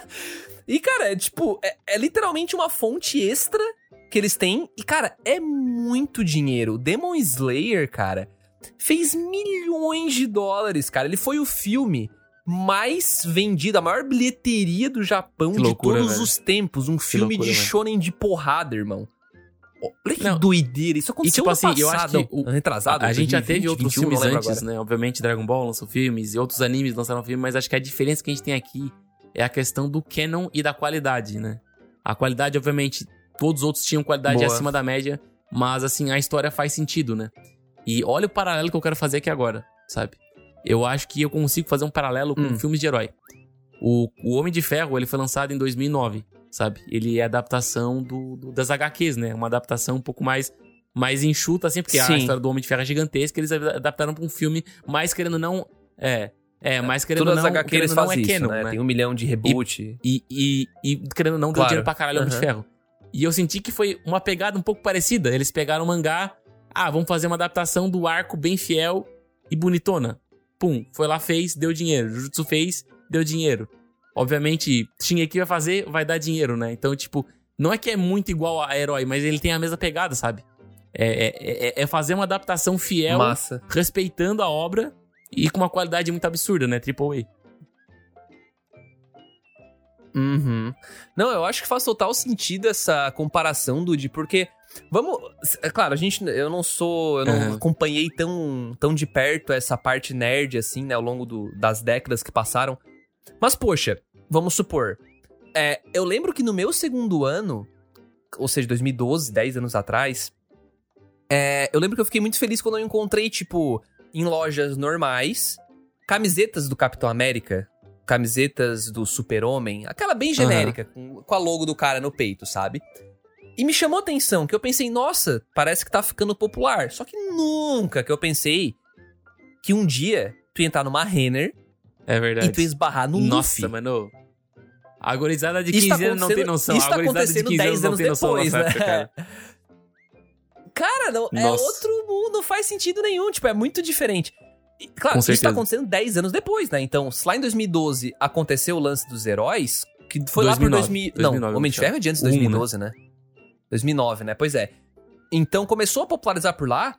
e, cara, é tipo, é, é literalmente uma fonte extra que eles têm. E, cara, é muito dinheiro. Demon Slayer, cara, fez milhões de dólares, cara. Ele foi o filme mais vendido, a maior bilheteria do Japão de todos velho. os tempos. Um filme loucura, de velho. shonen de porrada, irmão. Olha que Não, doideira. Isso aconteceu tipo no assim, eu acho passado, que o- retrasado. a gente já 2020, teve outros 21, não filmes lembro antes, agora. né? Obviamente, Dragon Ball lançou filmes e outros animes lançaram filmes, mas acho que a diferença que a gente tem aqui é a questão do canon e da qualidade, né? A qualidade, obviamente, todos os outros tinham qualidade Boa. acima da média, mas assim, a história faz sentido, né? E olha o paralelo que eu quero fazer aqui agora, sabe? Eu acho que eu consigo fazer um paralelo com Hum. filmes de herói. O, o Homem de Ferro, ele foi lançado em 2009, sabe? Ele é adaptação do, do- das HQs, né? Uma adaptação um pouco mais, mais enxuta, assim, porque a Sim. história do Homem de Ferro é gigantesca, eles adaptaram pra um filme mais querendo não... É, é, mais querendo ou Todas não... as HQ querendo não é isso, canon, né? né? Tem um milhão de reboot. E, e, e querendo ou não, deu Claro. dinheiro pra caralho ao Homem de. Ferro. E eu senti que foi uma pegada um pouco parecida. Eles pegaram o mangá, ah, vamos fazer uma adaptação do arco bem fiel e bonitona. Pum, foi lá, fez, deu dinheiro. Jujutsu fez, deu dinheiro. Obviamente, Shingeki vai fazer, vai dar dinheiro, né? Então, tipo, não é que é muito igual a herói, mas ele tem a mesma pegada, sabe? É, é, é- é fazer uma adaptação fiel, Massa. respeitando a obra e com uma qualidade muito absurda, né? Triple A. Uhum. Não, eu acho que faz total sentido essa comparação, Dude, porque. Vamos. É claro, a gente. Eu não sou. Eu não Aham. acompanhei tão, tão de perto essa parte nerd, assim, né, ao longo do- das décadas que passaram. Mas, poxa, vamos supor. É, eu lembro que no meu segundo ano, ou seja, 2012, 10 anos atrás, é, eu lembro que eu fiquei muito feliz quando eu encontrei, tipo, em lojas normais, camisetas do Capitão América, camisetas do Super-Homem, aquela bem genérica, com, com a logo do cara no peito, sabe? E me chamou a atenção, que eu pensei, nossa, parece que tá ficando popular. Só que nunca que eu pensei que um dia tu ia entrar numa Renner É verdade. e tu esbarrar no Nossa, Luffy. mano. A gorizada de Isso 15 tá anos não tem noção. isso tá de acontecendo 15 anos 10 não anos noção depois, né? época, cara. Cara, não, é outro mundo, não faz sentido nenhum, tipo, é muito diferente. E, claro, Com isso tá acontecendo 10 anos depois, né? Então, se lá em 2012 aconteceu o lance dos heróis, que foi lá 2009, pro 2000... 2009, não, Homem de. Ferro é de antes de O um, 2012, né? 2009, né? Pois é. Então, começou a popularizar por lá.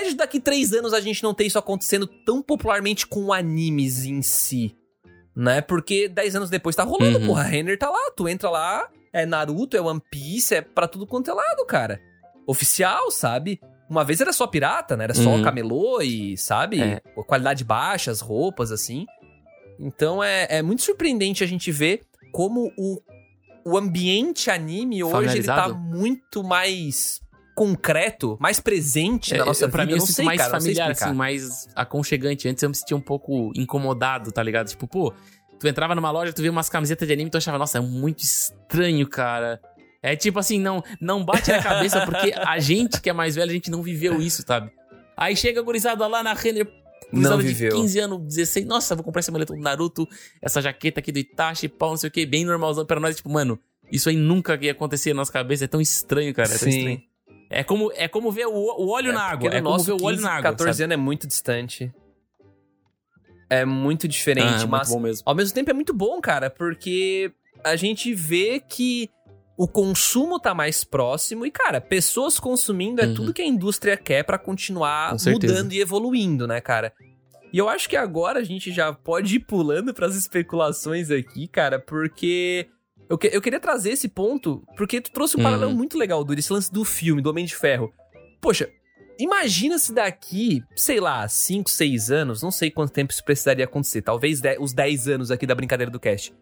O que que, que que impede daqui três anos a gente não ter isso acontecendo tão popularmente com animes em si? Né? Porque 10 anos depois tá rolando, Uhum. porra. A Renner tá lá, tu entra lá, é Naruto, é One Piece, é pra tudo quanto é lado, cara. Oficial, sabe? Uma vez era só pirata, né? Era só Uhum. camelô e, sabe? É. Qualidade baixa, as roupas, assim. Então é, é muito surpreendente a gente ver como o, o ambiente anime hoje ele tá muito mais concreto, mais presente na É, nossa eu- pra vida. mim, eu não sinto sei, mais cara, familiar, assim, mais aconchegante. Antes eu me sentia um pouco incomodado, tá ligado? Tipo, pô, tu entrava numa loja, tu via umas camisetas de anime e tu achava, nossa, é muito estranho, cara. É tipo assim, não, não bate na cabeça, porque a gente que é mais velho, a gente não viveu isso, sabe? Aí chega a gurizada lá na Renner, gurizada Não de viveu. 15 anos, 16, nossa, vou comprar essa maleta do Naruto, essa jaqueta aqui do Itachi, pau, não sei o que, bem normalzão pra nós, tipo, mano, isso aí nunca ia acontecer na nossa cabeça, é tão estranho, cara, é tão estranho. É como, é como ver o, o óleo É, na água. É como nosso ver o óleo 15, na água. 14 sabe? anos é muito distante. É muito diferente, Ah, mas muito bom mesmo. ao mesmo tempo é muito bom, cara, porque a gente vê que o consumo tá mais próximo e, cara, pessoas consumindo é Uhum. tudo que a indústria quer pra continuar mudando e evoluindo, né, cara? E eu acho que agora a gente já pode ir pulando pras especulações aqui, cara, porque eu, que- eu queria trazer esse ponto, porque tu trouxe um Uhum. paralelo muito legal, Duri, esse lance do filme, do Homem de Ferro. Poxa, imagina se daqui, sei lá, 5, 6 anos, não sei quanto tempo isso precisaria acontecer, talvez os 10 anos aqui da brincadeira do cast.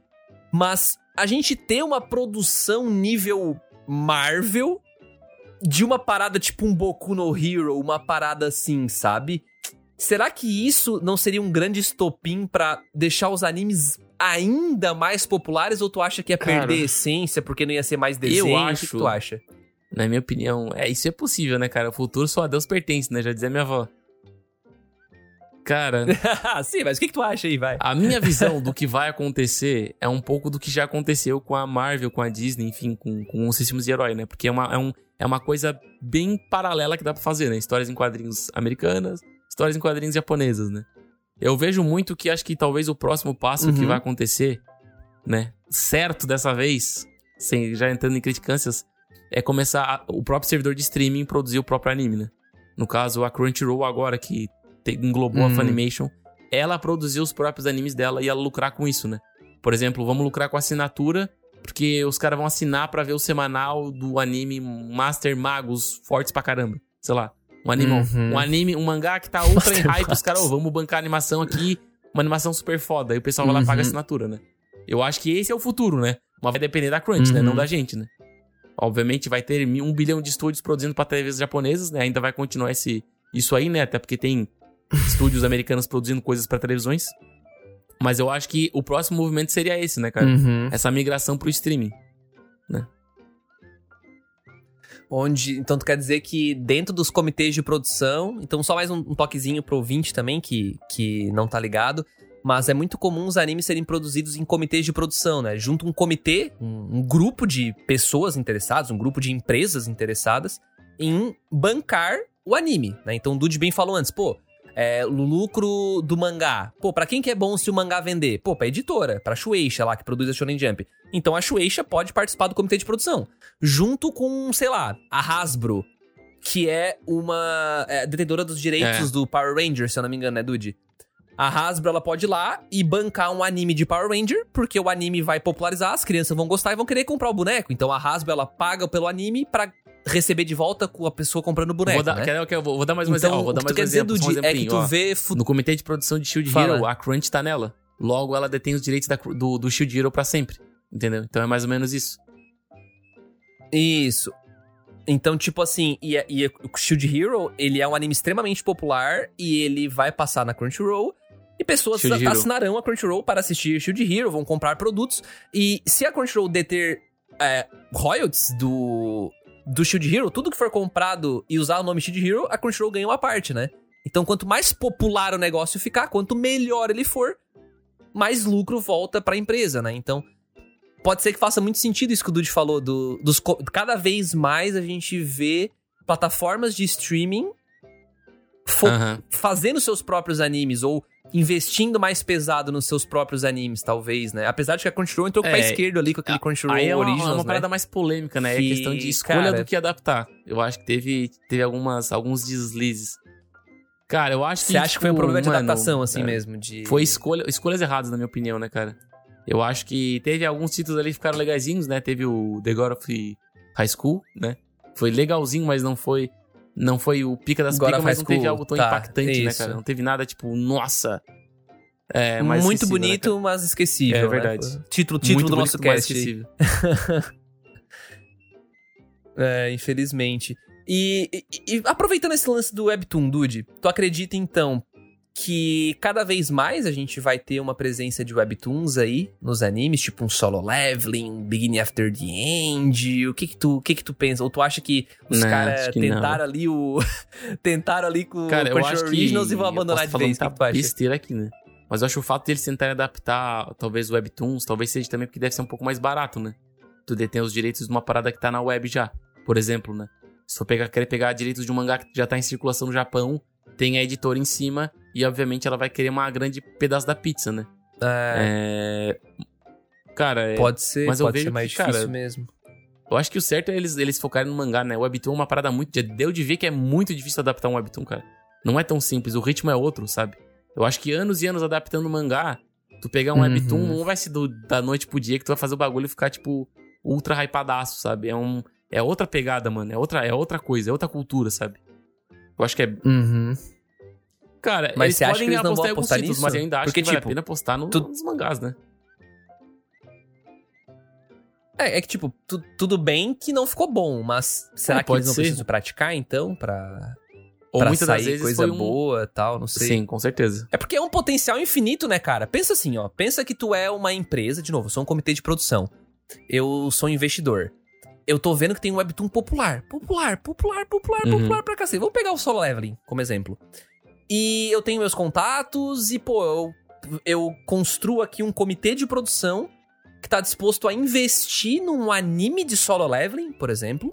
Mas a gente ter uma produção nível Marvel de uma parada tipo um Boku no Hero, uma parada assim, sabe? Será que isso não seria um grande estopim pra deixar os animes ainda mais populares ou tu acha que ia Cara, perder a essência porque não ia ser mais desenho? O que acho- que tu acha? Na minha opinião, é, isso é possível, né, cara? O futuro só a Deus pertence, né? Já dizia minha avó. Cara, Sim, mas o que, que tu acha aí, vai? a minha visão do que vai acontecer é um pouco do que já aconteceu com a Marvel, com a Disney, enfim, com, com os sistemas de herói, né? Porque é uma, é, um, é uma coisa bem paralela que dá pra fazer, né? Histórias em quadrinhos americanas, histórias em quadrinhos japonesas, né? Eu vejo muito que acho que talvez o próximo passo que Uhum. vai acontecer, né? Certo dessa vez, sem, já entrando em criticâncias, é começar a- o próprio servidor de streaming produzir o próprio anime, né? No caso, a Crunchyroll agora, que te- englobou a Uhum. Funimation, ela produziu os próprios animes dela e ela lucrar com isso, né? Por exemplo, vamos lucrar com a assinatura, porque os caras vão assinar pra ver o semanal do anime Master Magos fortes pra caramba. Sei lá. Um anime, Uhum. um anime, um mangá que tá ultra em Master hype, os caras. "Ô, vamos bancar animação aqui, uma animação super foda. Aí o pessoal vai lá e paga Uhum. assinatura, né? Eu acho que esse é o futuro, né? Mas vai depender da Crunch, né? Uhum. Não da gente, né? Obviamente vai ter um bilhão de estúdios produzindo pra TVs japonesas, né? Ainda vai continuar esse, isso aí, né? Até porque tem estúdios americanos produzindo coisas pra televisões. Mas eu acho que o próximo movimento seria esse, né, cara? Uhum. Essa migração pro streaming. Onde, então tu quer dizer que dentro dos comitês de produção, então só mais um, um toquezinho pro ouvinte também, que, que não tá ligado, mas é muito comum os animes serem produzidos em comitês de produção, né? Junto um comitê, um, um grupo de pessoas interessadas, um grupo de empresas interessadas em bancar o anime, né? Então o Dude bem falou antes, pô, é, o lucro do mangá. Pô, pra quem que é bom se o mangá vender? Pô, pra editora, pra Shueisha lá, que produz a Shonen Jump. Então a Shueisha pode participar do comitê de produção. Junto com, sei lá, a Hasbro, que é uma é, detentora dos direitos É. do Power Ranger, se eu não me engano, né, Dude? A Hasbro, ela pode ir lá e bancar um anime de Power Ranger, porque o anime vai popularizar, as crianças vão gostar e vão querer comprar o boneco. Então a Hasbro, ela paga pelo anime pra receber de volta com a pessoa comprando o boneco, vou, dar, né? vou, vou dar mais um então, exemplo. Vou dar mais um exemplo. um é que tu ó. vê... No comitê de produção de Shield Fala. Hero, a Crunch tá nela. Logo, ela detém os direitos da- do, do Shield Hero pra sempre. Entendeu? Então é mais ou menos isso. Isso. Então, tipo assim, e, e o Shield Hero, ele é um anime extremamente popular e ele vai passar na Crunchyroll. E pessoas Shield Hero. assinarão a Crunchyroll para assistir Shield Hero, vão comprar produtos. E se a Crunchyroll deter é, royalties do, do Shield Hero, tudo que for comprado e usar o nome Shield Hero, a Crunchyroll ganha uma parte, né? Então, quanto mais popular o negócio ficar, quanto melhor ele for, mais lucro volta pra empresa, né? Então, pode ser que faça muito sentido isso que o Dude falou, do, dos, cada vez mais a gente vê plataformas de streaming Aham. fazendo seus próprios animes ou investindo mais pesado nos seus próprios animes, talvez, né? Apesar de que a Crunchyroll entrou com o pé É, esquerdo ali com aquele Crunchyroll Aí é uma, Originals, é uma né? parada mais polêmica, né? É Que, questão de escolha cara- do que adaptar. Eu acho que teve, teve algumas, alguns deslizes. Cara, eu acho que. Você acha que foi um tipo, problema de mano, adaptação, assim é, mesmo? De... Foi escolha, escolhas erradas, na minha opinião, né, cara? Eu acho que teve alguns títulos ali que ficaram legaisinhos, né? Teve o The God of High School, né? Foi legalzinho, mas não foi. Não foi o pica das picas, of mas não teve algo tão tá, impactante, né, cara? Não teve nada tipo, nossa. É, Muito né, bonito, cara? mas esquecível. É né? verdade. Título, título Muito do nosso bonito, mas cast. É, infelizmente. E, e- e aproveitando esse lance do Webtoon, Dude, tu acredita então que cada vez mais a gente vai ter uma presença de Webtoons aí nos animes, tipo um Solo Leveling, um Beginning After the End? O que que tu, o que que tu pensa? Ou tu acha que os Não, caras tentaram ali o... tentaram ali com Cara, o eu Crunchyroll acho que. Originals e vão abandonar de vez? Tá besteira aqui, né? Mas eu acho o fato deles tentarem adaptar, talvez, Webtoons, talvez seja também porque deve ser um pouco mais barato, né? Tu detém os direitos de uma parada que tá na web já. Por exemplo, né? Se for pegar, querer pegar direitos de um mangá que já tá em circulação no Japão, tem a editora em cima e obviamente ela vai querer uma grande pedaço da pizza, né? É, É... Cara, é- pode ser, mas eu pode vejo ser mais que, cara, difícil mesmo. eu acho que o certo é eles, eles focarem no mangá, né? O Webtoon é uma parada muito. Deu de ver que é muito difícil adaptar um Webtoon, cara. Não é tão simples, o ritmo é outro, sabe? Eu acho que anos e anos adaptando mangá, tu pegar um Uhum. Webtoon não vai ser do- da noite pro dia que tu vai fazer o bagulho e ficar, tipo, ultra hypadaço, sabe? É um. É outra pegada, mano. É outra, é outra coisa, é outra cultura, sabe? Eu acho que é. Uhum. Cara, Mas eles você acha que eles não vão apostar títulos, nisso? mas eu ainda acho Porque, que vale tipo, a pena apostar no- tu- nos mangás, né? É, é que, tipo, tu- tudo bem que não ficou bom, mas será É, que eles não ser. precisam praticar, então, pra, Ou pra muitas sair coisa foi um... boa e tal, não sei. Sim, com certeza. É porque é um potencial infinito, né, cara? Pensa assim, ó. Pensa que tu é uma empresa, de novo, eu sou um comitê de produção. Eu sou um investidor. Eu tô vendo que tem um webtoon popular. Popular, popular, popular, Uhum. popular pra cacete. Vamos pegar o Solo Leveling como exemplo. E eu tenho meus contatos e, pô, eu, eu construo aqui um comitê de produção que tá disposto a investir num anime de Solo Leveling, por exemplo.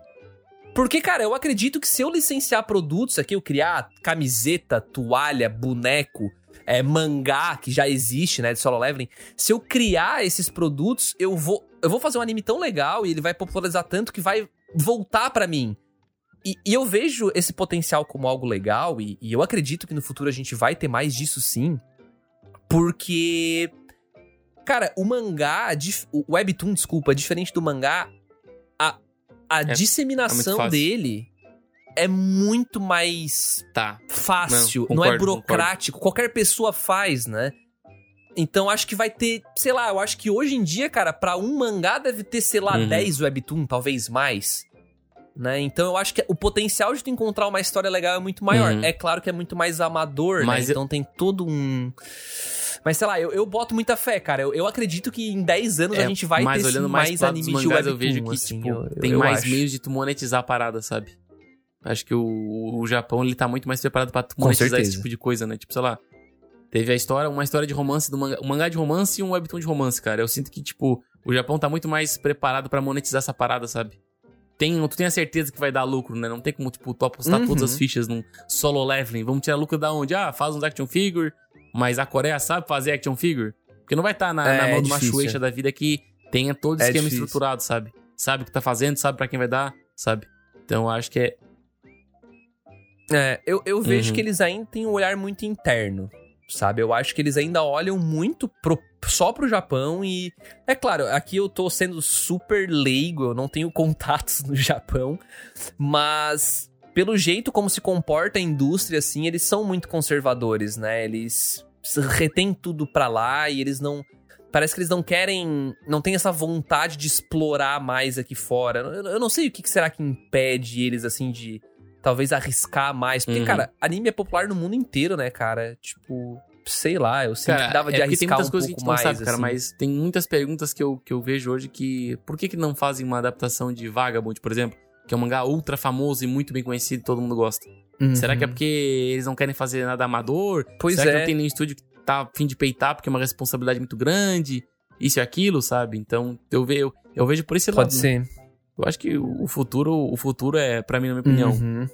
Porque, cara, eu acredito que se eu licenciar produtos aqui, eu criar camiseta, toalha, boneco, é, mangá, que já existe, né, de solo leveling, se eu criar esses produtos, eu vou, eu vou fazer um anime tão legal e ele vai popularizar tanto que vai voltar pra mim. E, e eu vejo esse potencial como algo legal e, e eu acredito que no futuro a gente vai ter mais disso sim, porque... Cara, o mangá, o webtoon, desculpa, diferente do mangá, a, a É- disseminação fácil. dele é muito mais Tá. fácil, Não, não, é concordo, burocrático, qualquer pessoa faz, né? Então acho que vai ter, sei lá, eu acho que hoje em dia, cara, pra um mangá deve ter, sei lá, Uhum. 10 webtoon, talvez mais. Né? Então eu acho que o potencial de tu encontrar uma história legal é muito maior. Uhum. É claro que é muito mais amador, Mas né? eu- Então tem todo um. Mas sei lá, eu, eu boto muita fé, cara. Eu, eu acredito que em 10 anos a É, gente vai ter olhando mais, mais, anime de mangás, webtoon. eu vejo que, assim, tipo, eu- tem mais acho. meios de tu monetizar a parada, sabe? Acho que o, o Japão, ele tá muito mais preparado Com monetizar esse tipo de coisa, né? Tipo, sei lá, teve a história, uma história de romance, do manga, um mangá de romance e um webtoon de romance, cara. Eu sinto que, tipo, o Japão tá muito mais preparado pra monetizar essa parada, sabe? Tem, tu tem a certeza que vai dar lucro, né? Não tem como, tipo, tu apostar Uhum. todas as fichas num solo leveling. Vamos tirar lucro da onde? Ah, faz uns action figure, mas a Coreia sabe fazer action figure? Porque não vai estar na, É, na mão é de uma. Shueisha da vida que tenha todo o É esquema difícil. estruturado, sabe? Sabe o que tá fazendo, sabe pra quem vai dar, sabe? Então eu acho que é. É, eu, eu vejo Uhum. que eles ainda têm um olhar muito interno, sabe? Eu acho que eles ainda olham muito pro- só pro Japão e... É claro, aqui eu tô sendo super leigo, eu não tenho contatos no Japão, mas pelo jeito como se comporta a indústria, assim, eles são muito conservadores, né? Eles retêm tudo pra lá e eles não... Parece que eles não querem, não tem essa vontade de explorar mais aqui fora. Eu, eu não sei o que que será que impede eles, assim, de talvez arriscar mais. Porque, Uhum. cara, anime é popular no mundo inteiro, né, cara? Tipo, sei lá, eu sinto Cara, que dava de é porque tem arriscar muitas um coisas que a pouco gente não mais, sabe, cara, assim. mas tem muitas perguntas que eu, que eu vejo hoje que. Por que, que não fazem uma adaptação de Vagabond, por exemplo? Que é um mangá ultra famoso e muito bem conhecido, todo mundo gosta. Uhum. Será que é porque eles não querem fazer nada amador? Pois Será que é. não tem nenhum estúdio que tá a fim de peitar porque é uma responsabilidade muito grande? Isso e aquilo, sabe? Então, eu, ve, eu, eu vejo por esse lado. Pode né? Eu acho que o futuro, o futuro é, pra mim, na minha opinião, Uhum.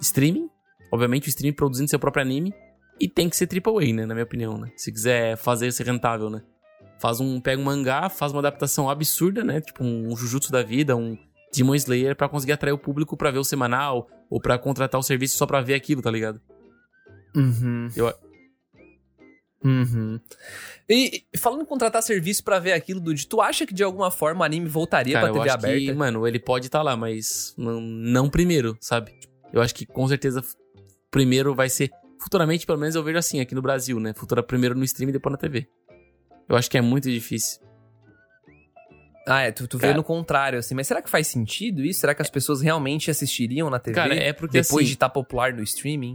streaming. Obviamente, o streaming produzindo seu próprio anime. E tem que ser AAA, né? Na minha opinião, né? Se quiser fazer ser rentável, né? Faz um, pega um mangá, faz uma adaptação absurda, né? Tipo um Jujutsu da vida, um Demon Slayer, pra conseguir atrair o público pra ver o semanal ou pra contratar o serviço só pra ver aquilo, tá ligado? Uhum. Eu- Uhum. E falando em contratar serviço pra ver aquilo, Dude, tu acha que de alguma forma o anime voltaria Cara, pra eu TV acho aberta? que, mano, ele pode estar lá, mas não, não primeiro, sabe? Eu acho que com certeza primeiro vai ser. Futuramente, pelo menos eu vejo assim aqui no Brasil, né? Futura primeiro no stream e depois na TV. Eu acho que é muito difícil. Ah, é, tu, tu vê no contrário, assim. Mas será que faz sentido isso? Será que as pessoas realmente assistiriam na TV? Cara, é porque depois assim, de estar popular no streaming?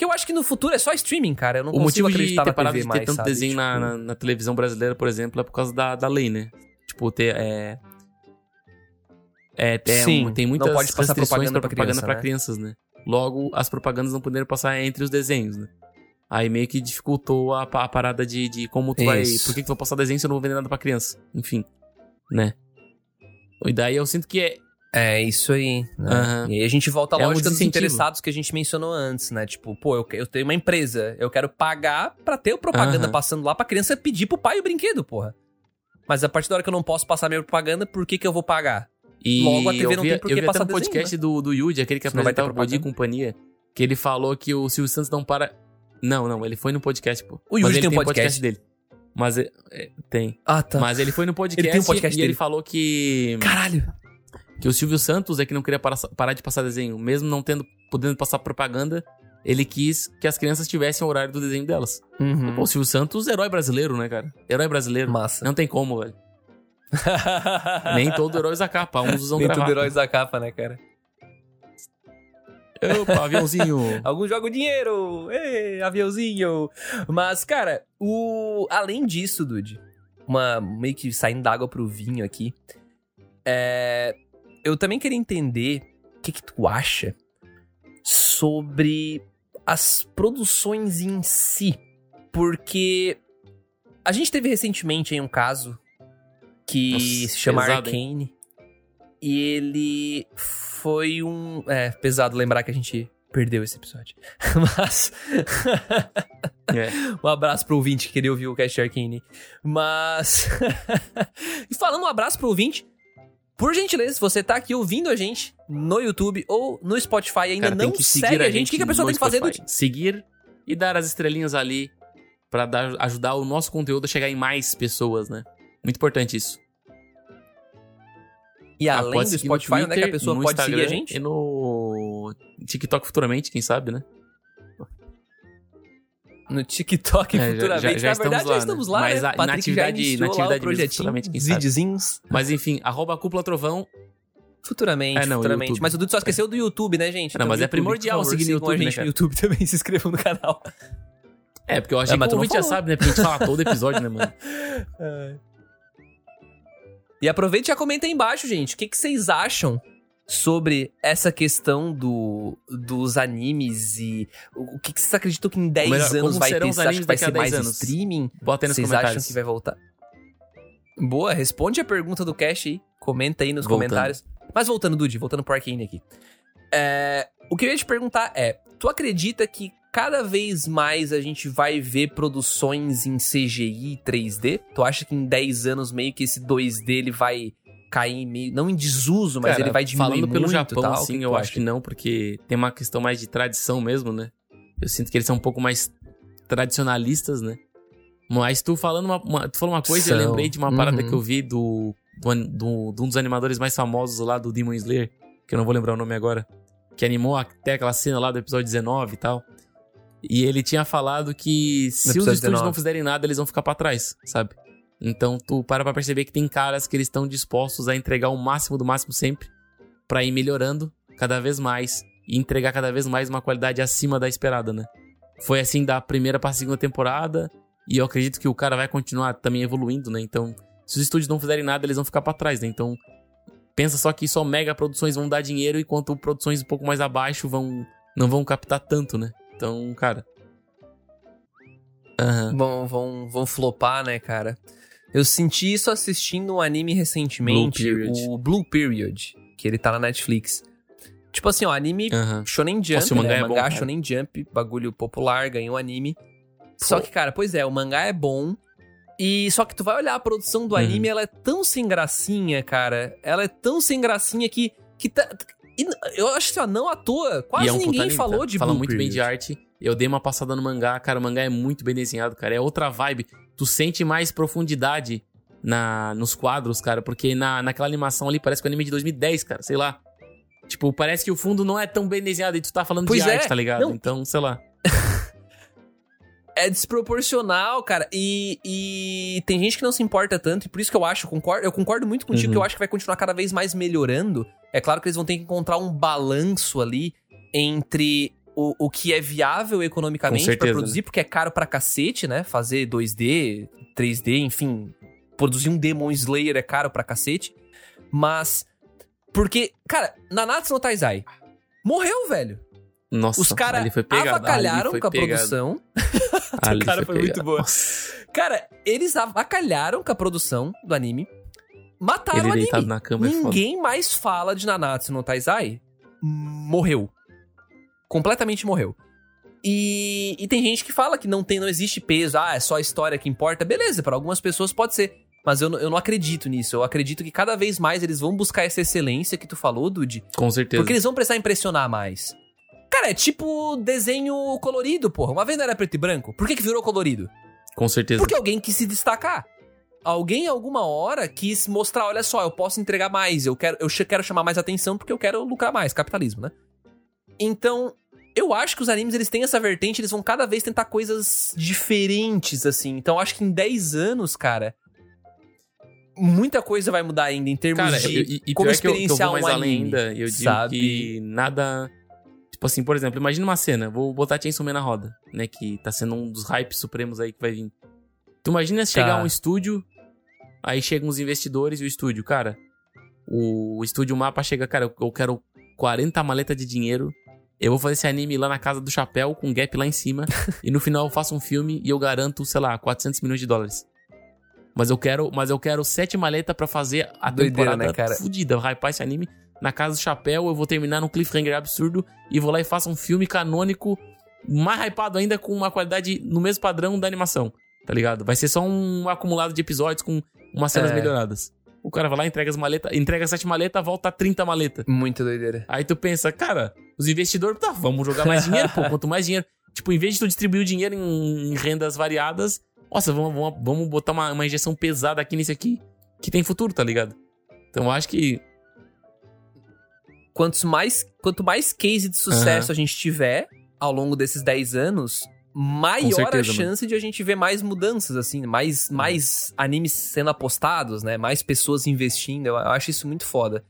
Que eu acho que no futuro é só streaming, cara. Eu não o consigo motivo de acreditar ter na parado TV de mais, ter tanto sabe? desenho na, Tipo, na, na televisão brasileira, por exemplo, é por causa da, da lei, né? Tipo, ter. É, é, é Sim, um- tem muitas não pode passar propaganda propaganda criança, pra né? crianças, né? Logo, as propagandas não poderam passar entre os desenhos, né? Aí meio que dificultou a, a parada de, de como tu vai. Isso. Por que, que tu vai passar desenho se eu não vou vender nada pra criança? Enfim, né? E daí eu sinto que é. É isso aí. Né? Aham. E aí a gente volta à É um lógica dos desincentivo. interessados que a gente mencionou antes, né? Tipo, pô, eu, eu tenho uma empresa, eu quero pagar pra ter o propaganda Aham. passando lá pra criança pedir pro pai o brinquedo, porra. Mas a partir da hora que eu não posso passar minha propaganda, por que que eu vou pagar? E Logo, a TV eu não vi, tem por que passar desenho, podcast do, do Yuji, aquele que Isso apresentava o propaganda. Companhia, que ele falou que o Silvio Santos não para... Não, não, ele foi no podcast, pô. O Mas ele tem um o podcast? dele. Mas é- é, tem. Ah, tá. Mas ele foi no podcast, Ele tem um podcast e ele dele. falou que Caralho. Que o Silvio Santos é que não queria parar, parar de passar desenho, mesmo não tendo podendo passar propaganda, ele quis que as crianças tivessem o horário do desenho delas. Uhum. Pô, o Silvio Santos, herói brasileiro, né, cara? Herói brasileiro. Massa. Não tem como, velho. Nem todo herói usa capa, uns usam Nem gravata. heróis da capa, né, cara? Opa, aviãozinho. Alguns jogam dinheiro! Ei, aviãozinho! Mas, cara, o... além disso, Dude, uma meio que saindo d'água pro vinho aqui, é... eu também queria entender o que, que tu acha sobre as produções em si. Porque a gente teve recentemente aí um caso que Nossa, se chama pesado? Arcane. E ele foi um. É, pesado lembrar que a gente perdeu esse episódio. Mas. É. um abraço pro ouvinte que queria ouvir o Cast Arcane. Mas. e falando um abraço pro ouvinte. Por gentileza, se você tá aqui ouvindo a gente no YouTube ou no Spotify e ainda Cara, não segue a gente, o que, que a pessoa tem que fazer? Seguir e dar as estrelinhas ali pra dar, ajudar o nosso conteúdo a chegar em mais pessoas, né? Muito importante isso. E Ah, além do Spotify, onde é que a Twitter, pessoa pode seguir a Instagram gente? E no TikTok futuramente, quem sabe, né? No TikTok É, já- futuramente. já- já Na estamos verdade, lá, já estamos né? lá, Mas né? a- na Patrick já atividade- iniciou na lá o atividade futuramente, quem sabe. videozinhos. Mas enfim, arroba cúpula trovão. Futuramente, É, não, futuramente. YouTube. Mas o Dudu só esqueceu do YouTube, né, gente? Não, mas é YouTube, primordial por favor, seguir no sigam a YouTube, né, gente cara? no YouTube também, se inscrevam no canal. É, porque eu achei É, mas que o ouvinte já sabe, né? Porque a gente fala todo episódio, né, mano? E aproveite e já comenta aí embaixo, gente. O que, que vocês acham sobre essa questão do, dos animes e o que, que vocês acreditam que em 10 melhor, anos vai ter? Vocês acham que vai ser 10 mais anos? streaming? Bota aí nos Vocês comentários. acham que vai voltar? Boa, responde a pergunta do Cash aí. Comenta aí nos Voltando. comentários. Mas voltando, Dude, voltando pro Arcane aqui. É, o que eu ia te perguntar é: tu acredita que cada vez mais a gente vai ver produções em CGI e 3D? Tu acha que em 10 anos meio que esse 2D ele vai cair meio. Não em desuso, mas Cara, ele vai diminuir Falando pelo muito Japão, tal? Assim, eu tu acho acha? que não, porque tem uma questão mais de tradição mesmo, né? Eu sinto que eles são um pouco mais tradicionalistas, né? Mas tu falando uma, uma- tu falou uma coisa, eu São. lembrei de uma parada Uhum. que eu vi do, do, do- de um dos animadores mais famosos lá do Demon Slayer, que eu não vou lembrar o nome agora, que animou até aquela cena lá do episódio 19 e tal. E ele tinha falado que se os estúdios 19. não fizerem nada, eles vão ficar pra trás, sabe? Então tu para pra perceber que tem caras que eles estão dispostos a entregar o máximo do máximo sempre pra ir melhorando cada vez mais e entregar cada vez mais uma qualidade acima da esperada, né? Foi assim da primeira pra segunda temporada e eu acredito que o cara vai continuar também evoluindo, né? Então, se os estúdios não fizerem nada, eles vão ficar pra trás, né? Então, pensa só que só mega produções vão dar dinheiro enquanto produções um pouco mais abaixo vão não vão captar tanto, né? Então, cara. Aham. Vão, vão, vão flopar, né, cara? Eu senti isso assistindo um anime recentemente, Blue o Blue Period, que ele tá na Netflix. Tipo assim, ó, anime. Shonen Jump, Nossa, mangá né? é bom, mangá cara. Shonen Jump, bagulho popular, ganhou anime. Só Pô. que, cara, pois é, o mangá é bom. E só que tu vai olhar a produção do Uhum. anime, ela é tão sem gracinha, cara. Ela é tão sem gracinha que. que tá, eu acho assim, ó, não à toa. Quase E é um ninguém anime, falou tá? de Fala Blue muito bem Period. de arte. Eu dei uma passada no mangá, cara, o mangá é muito bem desenhado, cara. É outra vibe. Tu sente mais profundidade na nos quadros, cara, porque na, naquela animação ali parece que é um anime de 2010, cara, sei lá. Tipo, parece que o fundo não é tão bem desenhado e tu tá falando Pois de é, arte, tá ligado? não. Então, sei lá. É desproporcional, cara. E, e tem gente que não se importa tanto, e por isso que eu acho, eu concordo, eu concordo muito contigo, Uhum. que eu acho que vai continuar cada vez mais melhorando. É claro que eles vão ter que encontrar um balanço ali entre o, o que é viável economicamente certeza, produzir, porque é caro pra cacete, né? Fazer 2D, 3D, enfim. Produzir um Demon Slayer é caro pra cacete. Mas. Porque, cara, Nanatsu no Taizai morreu, velho. Nossa, Os caras foi avacalharam foi com a pegado. produção. Ali cara foi muito pegado. boa. Nossa. Cara, eles avacalharam com a produção do anime. Mataram Ele o anime. na cama é. Ninguém mais fala de Nanatsu no Taizai. Morreu. Completamente morreu. E, e tem gente que fala que não tem, não existe peso, ah, é só a história que importa. Beleza, para algumas pessoas pode ser. Mas eu, não- eu não acredito nisso. Eu acredito que cada vez mais eles vão buscar essa excelência que tu falou, Dude. Com certeza. Porque eles vão precisar impressionar mais. Cara, é tipo desenho colorido, porra. Uma vez não era preto e branco. Por que, que virou colorido? Com certeza. Porque alguém quis se destacar. Alguém, em alguma hora, quis mostrar: olha só, eu posso entregar mais, eu quero, eu quero chamar mais atenção porque eu quero lucrar mais, capitalismo, né? Então, eu acho que os animes eles têm essa vertente, eles vão cada vez tentar coisas diferentes, assim. Então, acho que em 10 anos, cara, muita coisa vai mudar ainda em termos Cara, de eu- e, e como pior que eu, que eu experienciar mais um além anime. ainda. Eu digo sabe? que nada. Tipo assim, por exemplo, imagina uma cena. Vou botar Chainsaw Man na roda, né? Que tá sendo um dos hypes supremos aí que vai vir. Tu imagina se chegar Tá. um estúdio, aí chegam os investidores e o estúdio, cara. O, o estúdio mapa chega, cara, eu- eu quero 40 maletas de dinheiro. Eu vou fazer esse anime lá na casa do chapéu, com gap lá em cima. e no final eu faço um filme e eu garanto, sei lá, 400 milhões de dólares. Mas eu quero, mas eu quero sete maletas pra fazer a Doideira, temporada né, cara? fudida. Hypar esse anime na casa do chapéu, eu vou terminar num cliffhanger absurdo e vou lá e faço um filme canônico mais hypado ainda com uma qualidade no mesmo padrão da animação, tá ligado? Vai ser só um acumulado de episódios com umas cenas É. melhoradas. O cara vai lá, entrega as maletas, entrega sete maletas, volta a 30 maletas. Muita doideira. Aí tu pensa, cara, os investidores, tá, vamos jogar mais dinheiro, pô. Quanto mais dinheiro. Tipo, em vez de tu distribuir o dinheiro em, em rendas variadas, nossa, vamos, vamos, vamos botar uma, uma injeção pesada aqui nesse aqui, que tem futuro, tá ligado? Então eu acho que. Quantos mais, quanto mais case de sucesso a gente tiver ao longo desses 10 anos, maior certeza, a mano. chance de a gente ver mais mudanças, assim, mais, mais animes sendo apostados, né? Mais pessoas investindo. Eu, acho isso muito foda.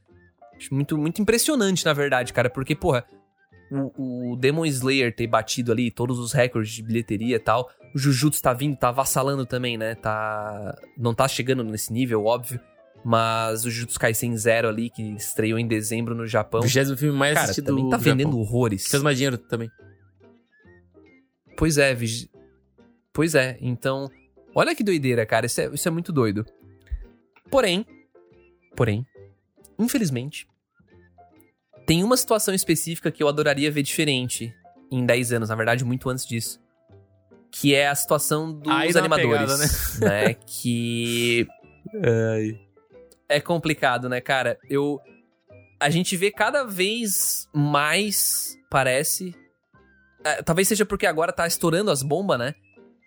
Acho muito, muito impressionante, na verdade, cara, porque, porra, o, o Demon Slayer ter batido ali todos os recordes de bilheteria e tal. O Jujutsu tá vindo, tá avassalando também, né? Tá. Não tá chegando nesse nível, óbvio. Mas o Jujutsu Kaisen Zero ali, que estreou em dezembro no Japão. O vigésimo filme mais Cara, assistido também tá do vendendo Japão. horrores. Fez mais dinheiro também. Pois é, Vigi... Pois é, então. Olha que doideira, cara. Isso é, isso é muito doido. Porém. Porém. Infelizmente. Tem uma situação específica que eu adoraria ver diferente em 10 anos, na verdade, muito antes disso. Que é a situação dos Aí animadores. pegada, né? Que é complicado, né, cara? Eu. A gente vê cada vez mais, parece. É, talvez seja porque agora tá estourando as bombas, né?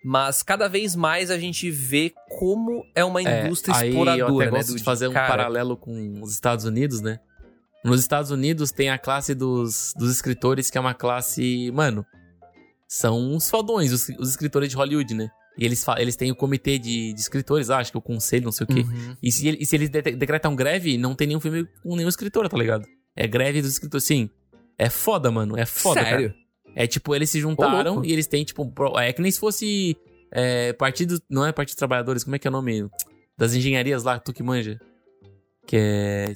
Mas cada vez mais a gente vê como é uma É, indústria aí exploradora, eu até né? gosto de fazer um Cara, paralelo com os Estados Unidos, né? Nos Estados Unidos tem a classe dos, dos escritores, que é uma classe. Mano, são os fodões, os, os escritores de Hollywood, né? E eles, eles têm o comitê de, de escritores, ah, acho que o conselho, não sei o quê. uhum. E se, e se eles de- decretam greve, não tem nenhum filme com nenhum escritor, tá ligado? É greve dos escritores. Sim, é foda, mano. É foda, cara. É tipo, eles se juntaram e eles têm, tipo, é que nem se fosse é, partido. Não é partido dos trabalhadores, como é que é o nome? Das engenharias lá, tu que manja. Que é.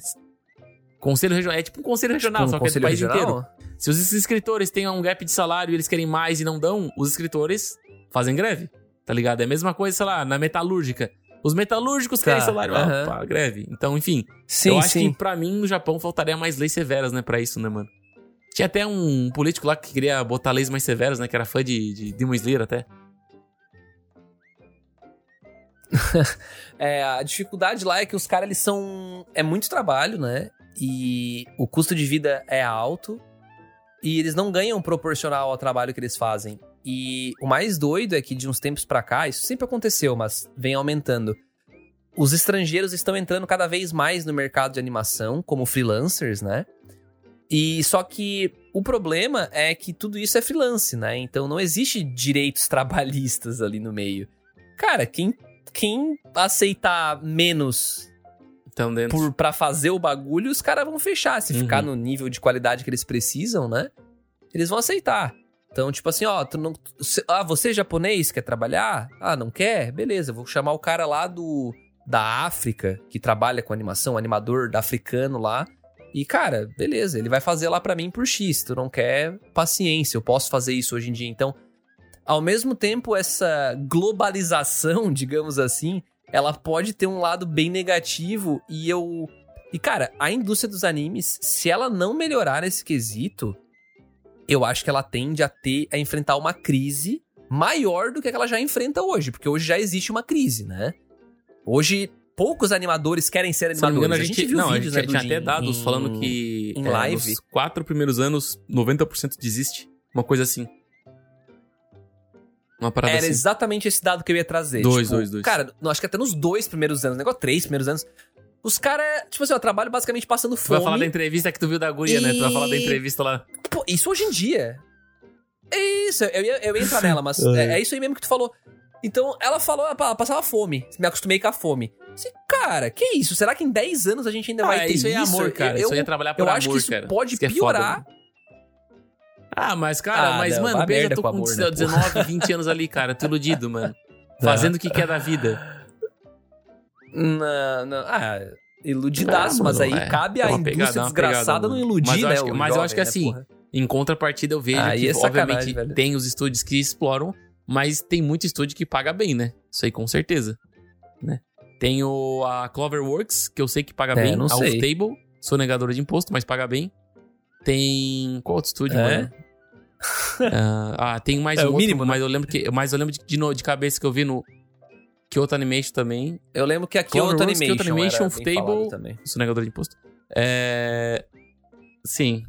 Conselho regional. É tipo um conselho regional, Tipo, só um que é do país regional? inteiro. Se os escritores têm um gap de salário e eles querem mais e não dão, os escritores fazem greve. Tá ligado? É a mesma coisa, sei lá, na metalúrgica. Os metalúrgicos querem Tá, salário, aham. ah, pá, greve. Então, enfim. Sim, eu acho sim. que pra mim no Japão faltaria mais leis severas, né, pra isso, né, mano? Tinha até um político lá que queria botar leis mais severas, né, que era fã de, de Demon Slayer até. É, a dificuldade lá é que os caras, eles são... É muito trabalho, né? E o custo de vida é alto. E eles não ganham proporcional ao trabalho que eles fazem. E o mais doido é que de uns tempos pra cá, isso sempre aconteceu, mas vem aumentando. Os estrangeiros estão entrando cada vez mais no mercado de animação, como freelancers, né? E só que o problema é que tudo isso é freelance, né? Então não existe direitos trabalhistas ali no meio. Cara, quem, quem aceitar menos Então, dentro. por, pra fazer o bagulho, os caras vão fechar. Se Uhum. ficar no nível de qualidade que eles precisam, né? Eles vão aceitar. Então, tipo assim, ó, tu não, se- ah, você japonês quer trabalhar? Ah, não quer? Beleza, vou chamar o cara lá do da África que trabalha com animação, animador da africano lá. E cara, beleza, ele vai fazer lá pra mim por X. Tu não quer? Paciência, eu posso fazer isso hoje em dia. Então, ao mesmo tempo essa globalização, digamos assim, ela pode ter um lado bem negativo e eu. E cara, a indústria dos animes, se ela não melhorar nesse quesito, eu acho que ela tende a ter a enfrentar uma crise maior do que, que ela já enfrenta hoje, porque hoje já existe uma crise, né? Hoje poucos animadores querem ser animadores. Engano, a, gente, a gente viu não, vídeos, a gente né, tinha até dados em, falando que em é, live, nos quatro primeiros anos 90% desiste, uma coisa assim. Uma parada Era assim. exatamente esse dado que eu ia trazer. Dois, tipo, dois, dois. Cara, acho que até nos dois primeiros anos, negócio três primeiros anos, os caras, tipo assim, eu trabalho basicamente passando fome. Tu vai falar da entrevista que tu viu da guria, e... né? Tu vai falar da entrevista lá. Pô, isso hoje em dia. É isso, eu ia, eu ia entrar nela, mas é, é, isso aí mesmo que tu falou. Então, ela falou, ela passava fome. Me acostumei com a fome. Assim, cara, que isso? Será que em 10 anos a gente ainda ah, vai ter isso? Isso é amor, cara. Eu, isso aí é trabalhar por eu amor, acho que isso cara. pode isso piorar. É foda, ah, mas, cara, ah, mas, não, mano, veja, eu tô com amor, né, 19, 20 anos ali, cara, tô iludido, mano. Fazendo o que quer da vida. Não, não. Ah, iludidaço, mas aí é. cabe a indústria pegada, desgraçada não iludir, mas né? Acho que, mas eu acho que né, assim, porra? em contrapartida eu vejo aí que, é obviamente, velho. tem os estúdios que exploram, mas tem muito estúdio que paga bem, né? Isso aí com certeza, né? Tem o, a Cloverworks, que eu sei que paga é, bem. Não a sei. Table, sou negadora de imposto, mas paga bem. Tem. Qual outro estúdio, é? mano? uh, ah, tem mais é, um outro, mínimo, né? mas eu lembro que, mas eu lembro de, de, de, cabeça que eu vi no Kyoto Animation também. Eu lembro que a Kyoto Animation, Kyoto Animation, Table, sonegador de imposto. É... Sim.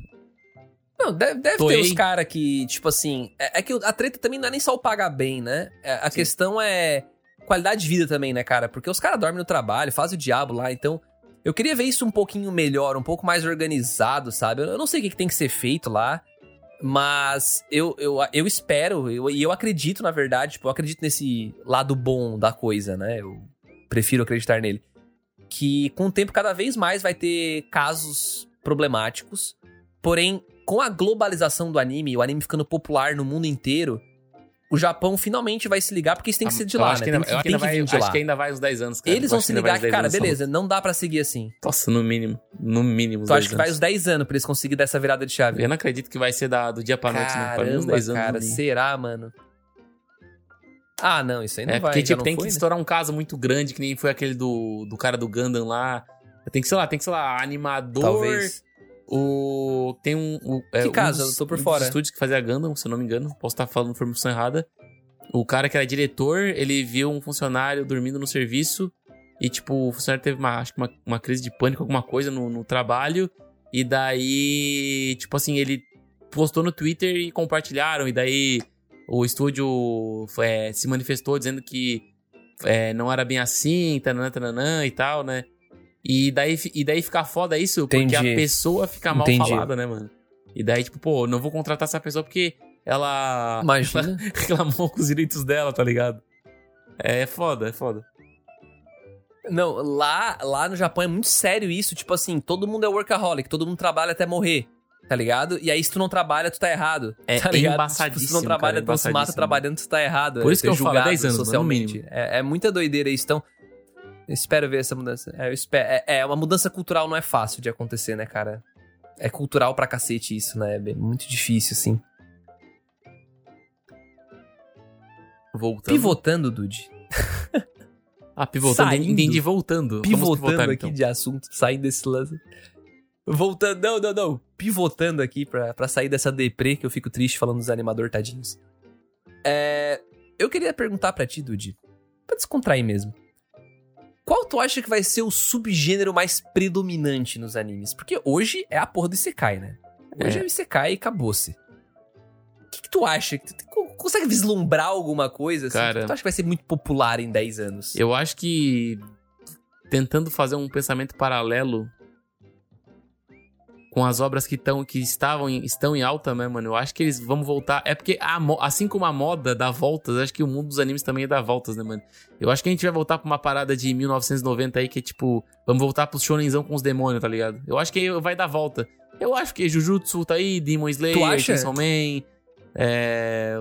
Não, deve, deve ter os caras que, tipo assim, é, é, que a treta também não é nem só o pagar bem, né? É, a Sim. questão é qualidade de vida também, né, cara? Porque os caras dormem no trabalho, fazem o diabo lá, então eu queria ver isso um pouquinho melhor, um pouco mais organizado, sabe? Eu não sei o que, tem que ser feito lá. Mas eu, eu, eu espero, eu, e eu acredito, na verdade, tipo, eu acredito nesse lado bom da coisa, né? Eu prefiro acreditar nele. Que com o tempo cada vez mais vai ter casos problemáticos. Porém, com a globalização do anime, o anime ficando popular no mundo inteiro, o Japão finalmente vai se ligar, porque isso tem que ser de lá, né? Tem, que, tem que vir de lá. Acho que ainda vai uns 10 anos, cara. Eles vão se ligar que, cara, beleza, não dá para seguir assim. Nossa, no mínimo. No mínimo. Tu acha que vai uns 10 anos pra eles conseguirem dar essa virada de chave? Eu não acredito que vai ser da, do dia pra noite, Caramba, não. Pra mim, uns 10 anos. Cara, será, mano? Ah, não, isso aí não é, vai. Porque, tipo, tem foi, que né? estourar um caso muito grande, que nem foi aquele do, do cara do Gundam lá. Tem que, sei lá, tem que, sei lá, animador. Talvez. O. Tem um. O, é, que caso? Um dos, eu tô por um fora. Estúdios que fazia Gundam, se eu não me engano. Posso estar falando informação errada. O cara que era diretor, ele viu um funcionário dormindo no serviço. E, tipo, o funcionário teve uma, acho que uma, uma crise de pânico, alguma coisa no, no trabalho. E daí, tipo assim, ele postou no Twitter e compartilharam. E daí o estúdio é, se manifestou dizendo que é, não era bem assim, tananã, tananã e tal, né? E daí, e daí fica foda isso, porque Entendi. a pessoa fica mal Entendi. falada, né, mano? E daí, tipo, pô, não vou contratar essa pessoa porque ela reclamou com os direitos dela, tá ligado? É foda, é foda. Não, lá, lá no Japão é muito sério isso. Tipo assim, todo mundo é workaholic, todo mundo trabalha até morrer. Tá ligado? E aí, se tu não trabalha, tu tá errado. É tá ligado? embaçadíssimo, Se tu não trabalha, cara, tu se mata trabalhando, tu tá errado. Por É isso que ser eu falo, é julgado 10 anos, socialmente. É, é muita doideira isso. Então, espero ver essa mudança. É, eu espero, é, é, uma mudança cultural não é fácil de acontecer, né, cara? É cultural pra cacete isso, né? É muito difícil, assim. Voltando. Pivotando, Dude. Ah, pivotando. Saindo. Entendi, voltando. Vamos Pivotando pivotar, aqui então. de assunto, saindo desse lance. Voltando, não, não, não. Pivotando aqui pra, pra sair dessa deprê que eu fico triste falando dos animador tadinhos. É, eu queria perguntar pra ti, Dude, pra descontrair mesmo. Qual tu acha que vai ser o subgênero mais predominante nos animes? Porque hoje é a porra do Isekai, né? Hoje é, É. o Isekai e acabou-se. O que, que tu acha? Tu- consegue vislumbrar alguma coisa? Assim, Cara- que tu acha que vai ser muito popular em 10 anos? Eu acho que tentando fazer um pensamento paralelo com as obras que, tão, que estavam em, estão em alta, né, mano? Eu acho que eles vão voltar. É porque, a assim como a moda dá voltas, acho que o mundo dos animes também dá voltas, né, mano? Eu acho que a gente vai voltar pra uma parada de 1990 aí, que é tipo, vamos voltar pros shonenzão com os demônios, tá ligado? Eu acho que vai dar volta. Eu acho que Jujutsu tá aí, Demon Slayer, Tu acha? Chainsaw Man, é...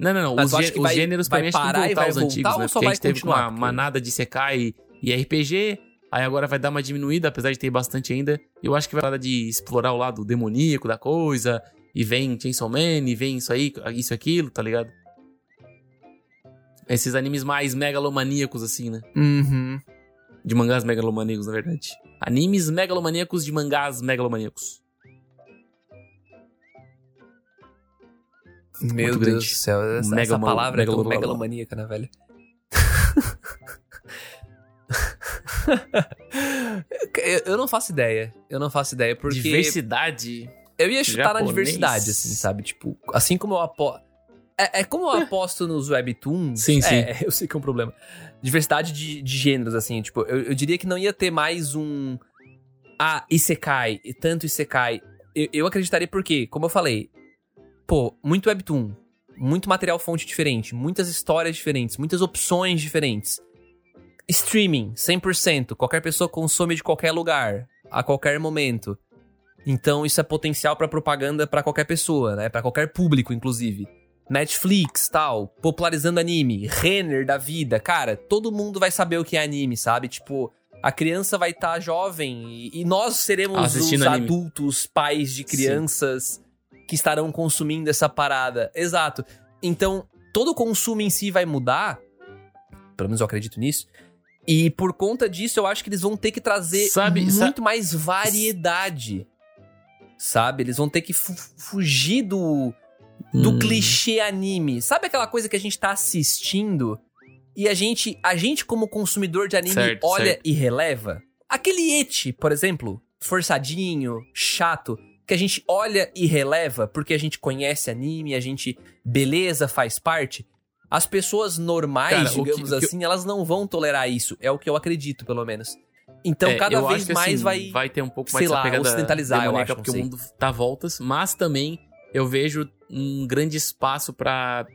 Não, não, não. Mas Os, gê- os vai- gêneros pra mim acho que vão voltar os antigos, né? Porque a gente teve uma manada de Sekai e RPG, aí agora vai dar uma diminuída, apesar de ter bastante ainda. Eu acho que vai dar de explorar o lado demoníaco da coisa, e vem Chainsaw Man, e vem isso aí, isso e aquilo, tá ligado? Esses animes mais megalomaníacos, assim, né? Uhum. De mangás megalomaníacos, na verdade. Animes megalomaníacos de mangás megalomaníacos. Meu Muito Deus grande. do céu, essa, essa palavra é tão megalo- megalomaníaca, né, velho? eu, não faço ideia. Eu não faço ideia, porque Diversidade. eu ia chutar na japonês. diversidade, assim, sabe? Tipo, assim como eu aposto. É, é como eu aposto nos webtoons. Sim, sim. É, eu sei que é um problema. Diversidade de, de gêneros, assim, tipo, eu, eu diria que não ia ter mais um. Ah, Isekai, e tanto Isekai. Eu, eu acreditaria porque, como eu falei, pô, muito webtoon, muito material fonte diferente, muitas histórias diferentes, muitas opções diferentes. Streaming, 100%, qualquer pessoa consome de qualquer lugar, a qualquer momento. Então isso é potencial pra propaganda pra qualquer pessoa, né? Pra qualquer público, inclusive. Netflix, tal, popularizando anime, Renner da vida, cara, todo mundo vai saber o que é anime, sabe? Tipo, a criança vai estar jovem e, e nós seremos Assistindo os anime. adultos, pais de crianças que estarão consumindo essa parada. Exato. Então, todo o consumo em si vai mudar, pelo menos eu acredito nisso. E por conta disso, eu acho que eles vão ter que trazer Sabe- muito mais variedade. Sabe? Eles vão ter que fu- fugir do, do Hum. clichê anime. Sabe aquela coisa que a gente tá assistindo e a gente, a gente como consumidor de anime Certo, olha certo. e releva? Aquele eti, por exemplo, forçadinho, chato, que a gente olha e releva porque a gente conhece anime, a gente beleza faz parte. As pessoas normais, Cara, que- digamos que eu- assim, elas não vão tolerar isso. É o que eu acredito, pelo menos. Então, É, cada eu vez que, mais assim, vai. vai ter um pouco sei mais lá, essa pegada ocidentalizar, eu acho, porque sei. o mundo tá voltas, mas também eu vejo um grande espaço pra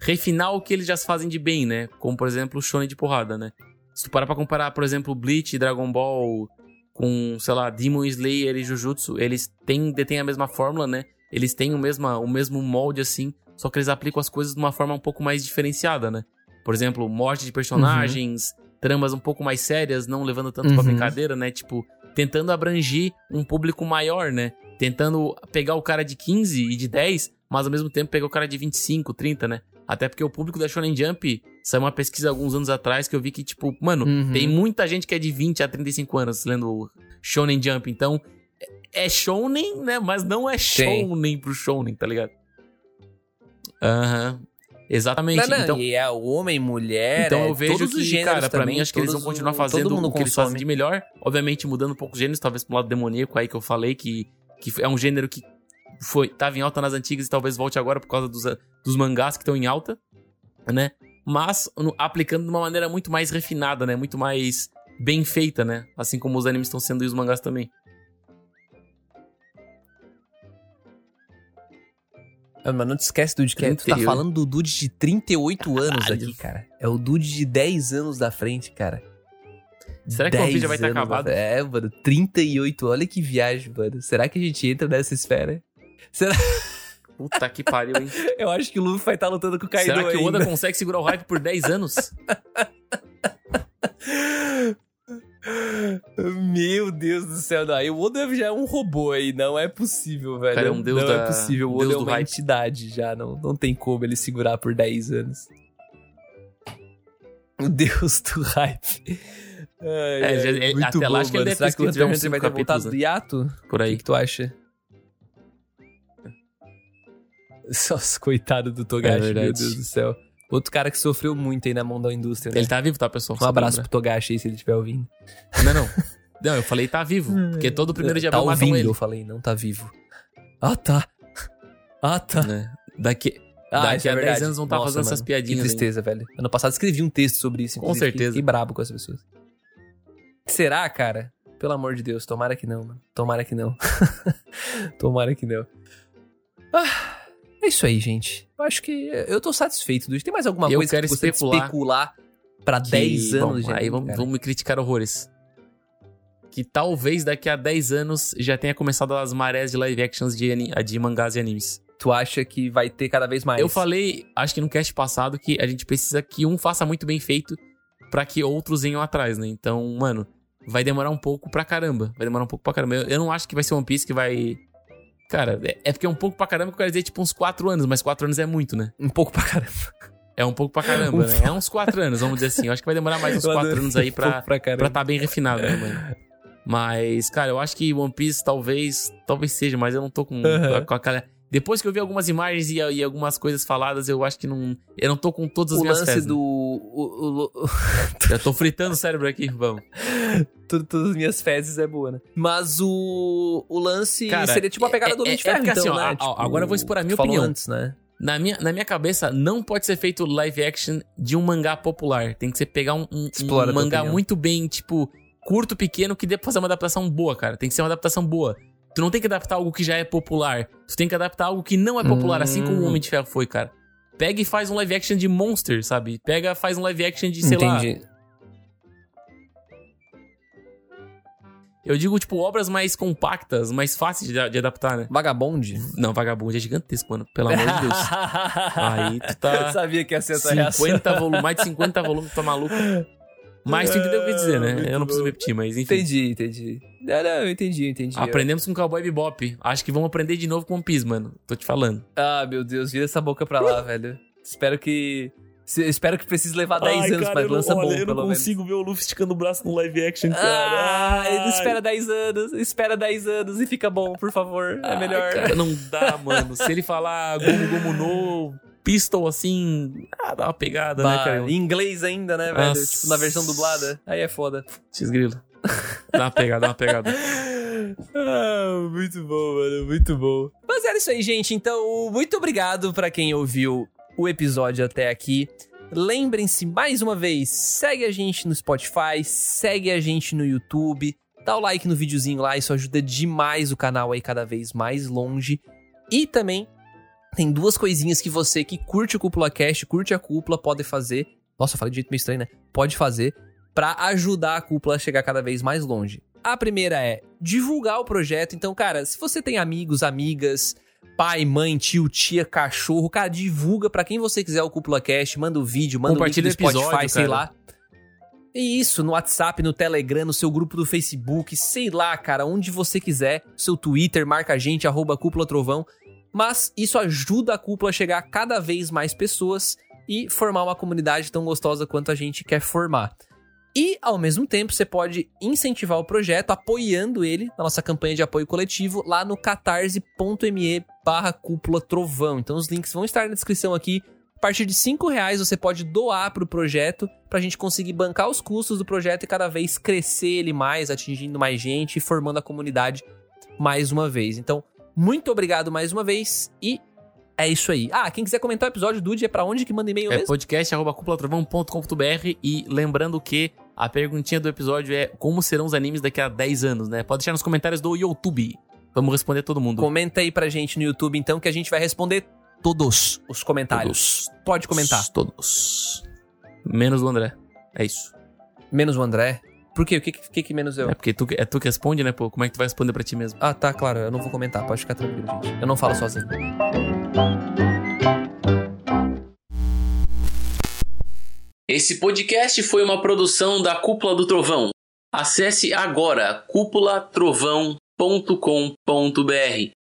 refinar o que eles já fazem de bem, né? Como, por exemplo, o shonen de porrada, né? Se tu parar pra comparar, por exemplo, Bleach e Dragon Ball com, sei lá, Demon Slayer e Jujutsu, eles têm, detêm a mesma fórmula, né? Eles têm o mesmo, o mesmo molde, assim, só que eles aplicam as coisas de uma forma um pouco mais diferenciada, né? Por exemplo, morte de personagens, tramas um pouco mais sérias, não levando tanto pra Uhum. brincadeira, né? Tipo, tentando abranger um público maior, né? Tentando pegar o cara de 15 e de 10, mas ao mesmo tempo pegar o cara de 25, 30, né? Até porque o público da Shonen Jump saiu uma pesquisa alguns anos atrás que eu vi que, tipo, mano, Uhum. tem muita gente que é de 20 a 35 anos lendo Shonen Jump. Então, é Shonen, né? Mas não é. Shonen pro Shonen, tá ligado? Aham. Exatamente. Não, não, então, e é homem, mulher, então é eu vejo todos os que, gêneros cara, pra também, mim acho que eles vão continuar fazendo o que eles fazem de melhor. Obviamente mudando um pouco os gêneros, talvez pro lado demoníaco aí que eu falei, que, que é um gênero que foi tava em alta nas antigas e talvez volte agora por causa dos, dos mangás que estão em alta, né? Mas no- aplicando de uma maneira muito mais refinada, né? Muito mais bem feita, né? Assim como os animes estão sendo e os mangás também. Mas não te esquece, Dude, que tu tá 38. falando do Dude de 38 anos aqui, cara. É o Dude de 10 anos da frente, cara. Será que o 10 vídeo vai estar da acabado? É, mano, 38. Olha que viagem, mano. Será que a gente entra nessa esfera? Será? Puta que pariu, hein? Eu acho que o Luffy vai estar lutando com o Kaido Será que o. Oda consegue segurar o hype por 10 anos? Meu Deus do céu, não. Aí O Oda já é um robô aí, não é possível, velho. Cara, é um deus não da- é possível. O deus Oda é do uma hype. entidade já, não, não tem como ele segurar por 10 anos. O deus do hype. Ai, É, já- é, muito até lá bom, acho que ele deve Será ter que o Hunter vai ter voltado capítulos, do hiato? Por O aí. que, que tu acha? Nossa, coitado do É Togashi, meu verdade. Deus do céu. Outro cara que sofreu muito aí na mão da indústria, né? Ele tá vivo, tá, pessoal? Um abraço pro Togashi aí, se ele estiver ouvindo. Não, não. Não, eu falei tá vivo. Porque todo primeiro de tá abril matam ouvindo, ele. eu falei, não tá vivo. Ah, tá. Ah, tá. Né? Daqui, Ah, daqui é a 10 verdade. anos vão estar Nossa, fazendo essas mano, piadinhas. Que tristeza, velho. Ano passado escrevi um texto sobre isso. Com certeza. Fiquei brabo com as pessoas. Será, cara? Pelo amor de Deus, tomara que não, mano. Tomara que não. tomara que não. Ah, é isso aí, gente. Eu acho que eu tô satisfeito. Dude. Tem mais alguma Eu coisa que você especular especular pra Que- 10 bom, anos, gente? Aí vamos, vamos me criticar horrores. Que talvez daqui a 10 anos já tenha começado as marés de live actions de, de mangás e animes. Tu acha que vai ter cada vez mais? Eu falei, acho que no cast passado, que a gente precisa que um faça muito bem feito pra que outros venham atrás, né? Então, mano, vai demorar um pouco pra caramba. Vai demorar um pouco pra caramba. Eu, eu não acho que vai ser One Piece que vai. Cara, é, é porque é um pouco pra caramba que eu quero dizer, tipo, uns 4 anos, mas 4 anos é muito, né? Um pouco pra caramba. É um pouco pra caramba, né? É uns quatro anos, vamos dizer assim. Eu acho que vai demorar mais uns Eu quatro adorei. anos aí pra, Um pra pra tá bem refinado, né, mano? Mas, cara, eu acho que One Piece talvez, talvez seja, mas eu não tô com, Aham. com aquela... Depois que eu vi algumas imagens e, e algumas coisas faladas, eu acho que não... Eu não tô com todas as O minhas lance fezes. do. O, o- o- Já tô fritando o cérebro aqui, vamos. todas as minhas fezes é boa, né? Mas o. O lance Cara, seria tipo a pegada é- do Homem é- de Ferro, é então, assim, ó, né? Tipo, agora eu vou expor a minha opinião. antes, né? Na minha, na minha cabeça, não pode ser feito live action de um mangá popular. Tem que ser pegar um, um- um mangá opinião. muito bem, tipo, curto, pequeno, que dê pra fazer uma adaptação boa, cara. Tem que ser uma adaptação boa. Tu não tem que adaptar algo que já é popular. Tu tem que adaptar algo que não é popular, assim como o Hum. Homem de Ferro foi, cara. Pega e faz um live action de Monster, sabe? Pega, faz um live action de, sei lá. Entendi. Eu digo, tipo, obras mais compactas, mais fáceis de, de adaptar, né? Vagabonde? Não, Vagabundo é gigantesco, mano. Pelo amor de Deus. Aí tu tá- Eu sabia que ia ser essa reação. 50 volumes, mais de 50 volumes, tá maluco? Mas tu entendeu o que eu quis dizer, né? Muito Eu não preciso bom. repetir, mas enfim. Entendi, entendi. Não, não, eu entendi, entendi. Aprendemos com Cowboy Bebop. Acho que vamos aprender de novo com One Piece, mano. Tô te falando. Ah, meu Deus, vira essa boca pra lá, velho. Espero que. se- Espero que precise levar 10 anos, mas lança bom, pelo menos. ver o Luffy esticando o braço no live action, Ah, ele espera 10 anos, espera 10 anos e fica bom, por favor. É melhor. Cara, não dá, mano. Se ele falar Gomu Gomu no Pistol assim, ah, dá uma pegada, né, Bah, cara? em inglês ainda, né, velho? Tipo, na versão dublada. Aí é foda. X-Grilo. Dá uma pegada, dá uma pegada. ah, muito bom, mano, muito bom. Mas era isso aí, gente. Então, muito obrigado pra quem ouviu o episódio até aqui. Lembrem-se mais uma vez, segue a gente no Spotify, segue a gente no YouTube, dá o like no videozinho lá, isso ajuda demais o canal aí cada vez mais longe. E também tem duas coisinhas que você que curte o Cúpula Cast, curte a cúpula, pode fazer. Nossa, eu falei de jeito meio estranho, né? Pode fazer pra ajudar a cúpula a chegar cada vez mais longe. A primeira é divulgar o projeto. Então, cara, se você tem amigos, amigas, pai, mãe, tio, tia, cachorro, cara, divulga pra quem você quiser o Cúpula Cast, manda o vídeo, manda o link do Spotify, episódio, sei lá. E isso, no WhatsApp, no Telegram, no seu grupo do Facebook, sei lá, cara, onde você quiser, seu Twitter, marca a gente, arroba Cúpula Trovão. Mas isso ajuda a cúpula a chegar a cada vez mais pessoas e formar uma comunidade tão gostosa quanto a gente quer formar. E, ao mesmo tempo, você pode incentivar o projeto apoiando ele na nossa campanha de apoio coletivo lá no catarse.me barra cúpula trovão. Então os links vão estar na descrição aqui. A partir de 5 reais você pode doar para o projeto para a gente conseguir bancar os custos do projeto e cada vez crescer ele mais, atingindo mais gente e formando a comunidade mais uma vez. Então, muito obrigado mais uma vez e é isso aí. Ah, quem quiser comentar o episódio, Dude, é pra onde que manda e-mail É mesmo? podcast.cúpulatrovão.com.br e lembrando que a perguntinha do episódio é como serão os animes daqui a 10 anos, né? Pode deixar nos comentários do YouTube. Vamos responder todo mundo. Comenta aí pra gente no YouTube, então, que a gente vai responder todos os comentários. Pode comentar. Todos. Menos o André. É isso. Menos o André. Por quê? O que, que, que menos eu? É porque tu, é tu que responde, né, pô? Como é que tu vai responder pra ti mesmo? Ah, tá, claro. Eu não vou comentar. Pode ficar tranquilo, gente. Eu não falo sozinho. Esse podcast foi uma produção da Cúpula do Trovão. Acesse agora cúpulatrovão.com.br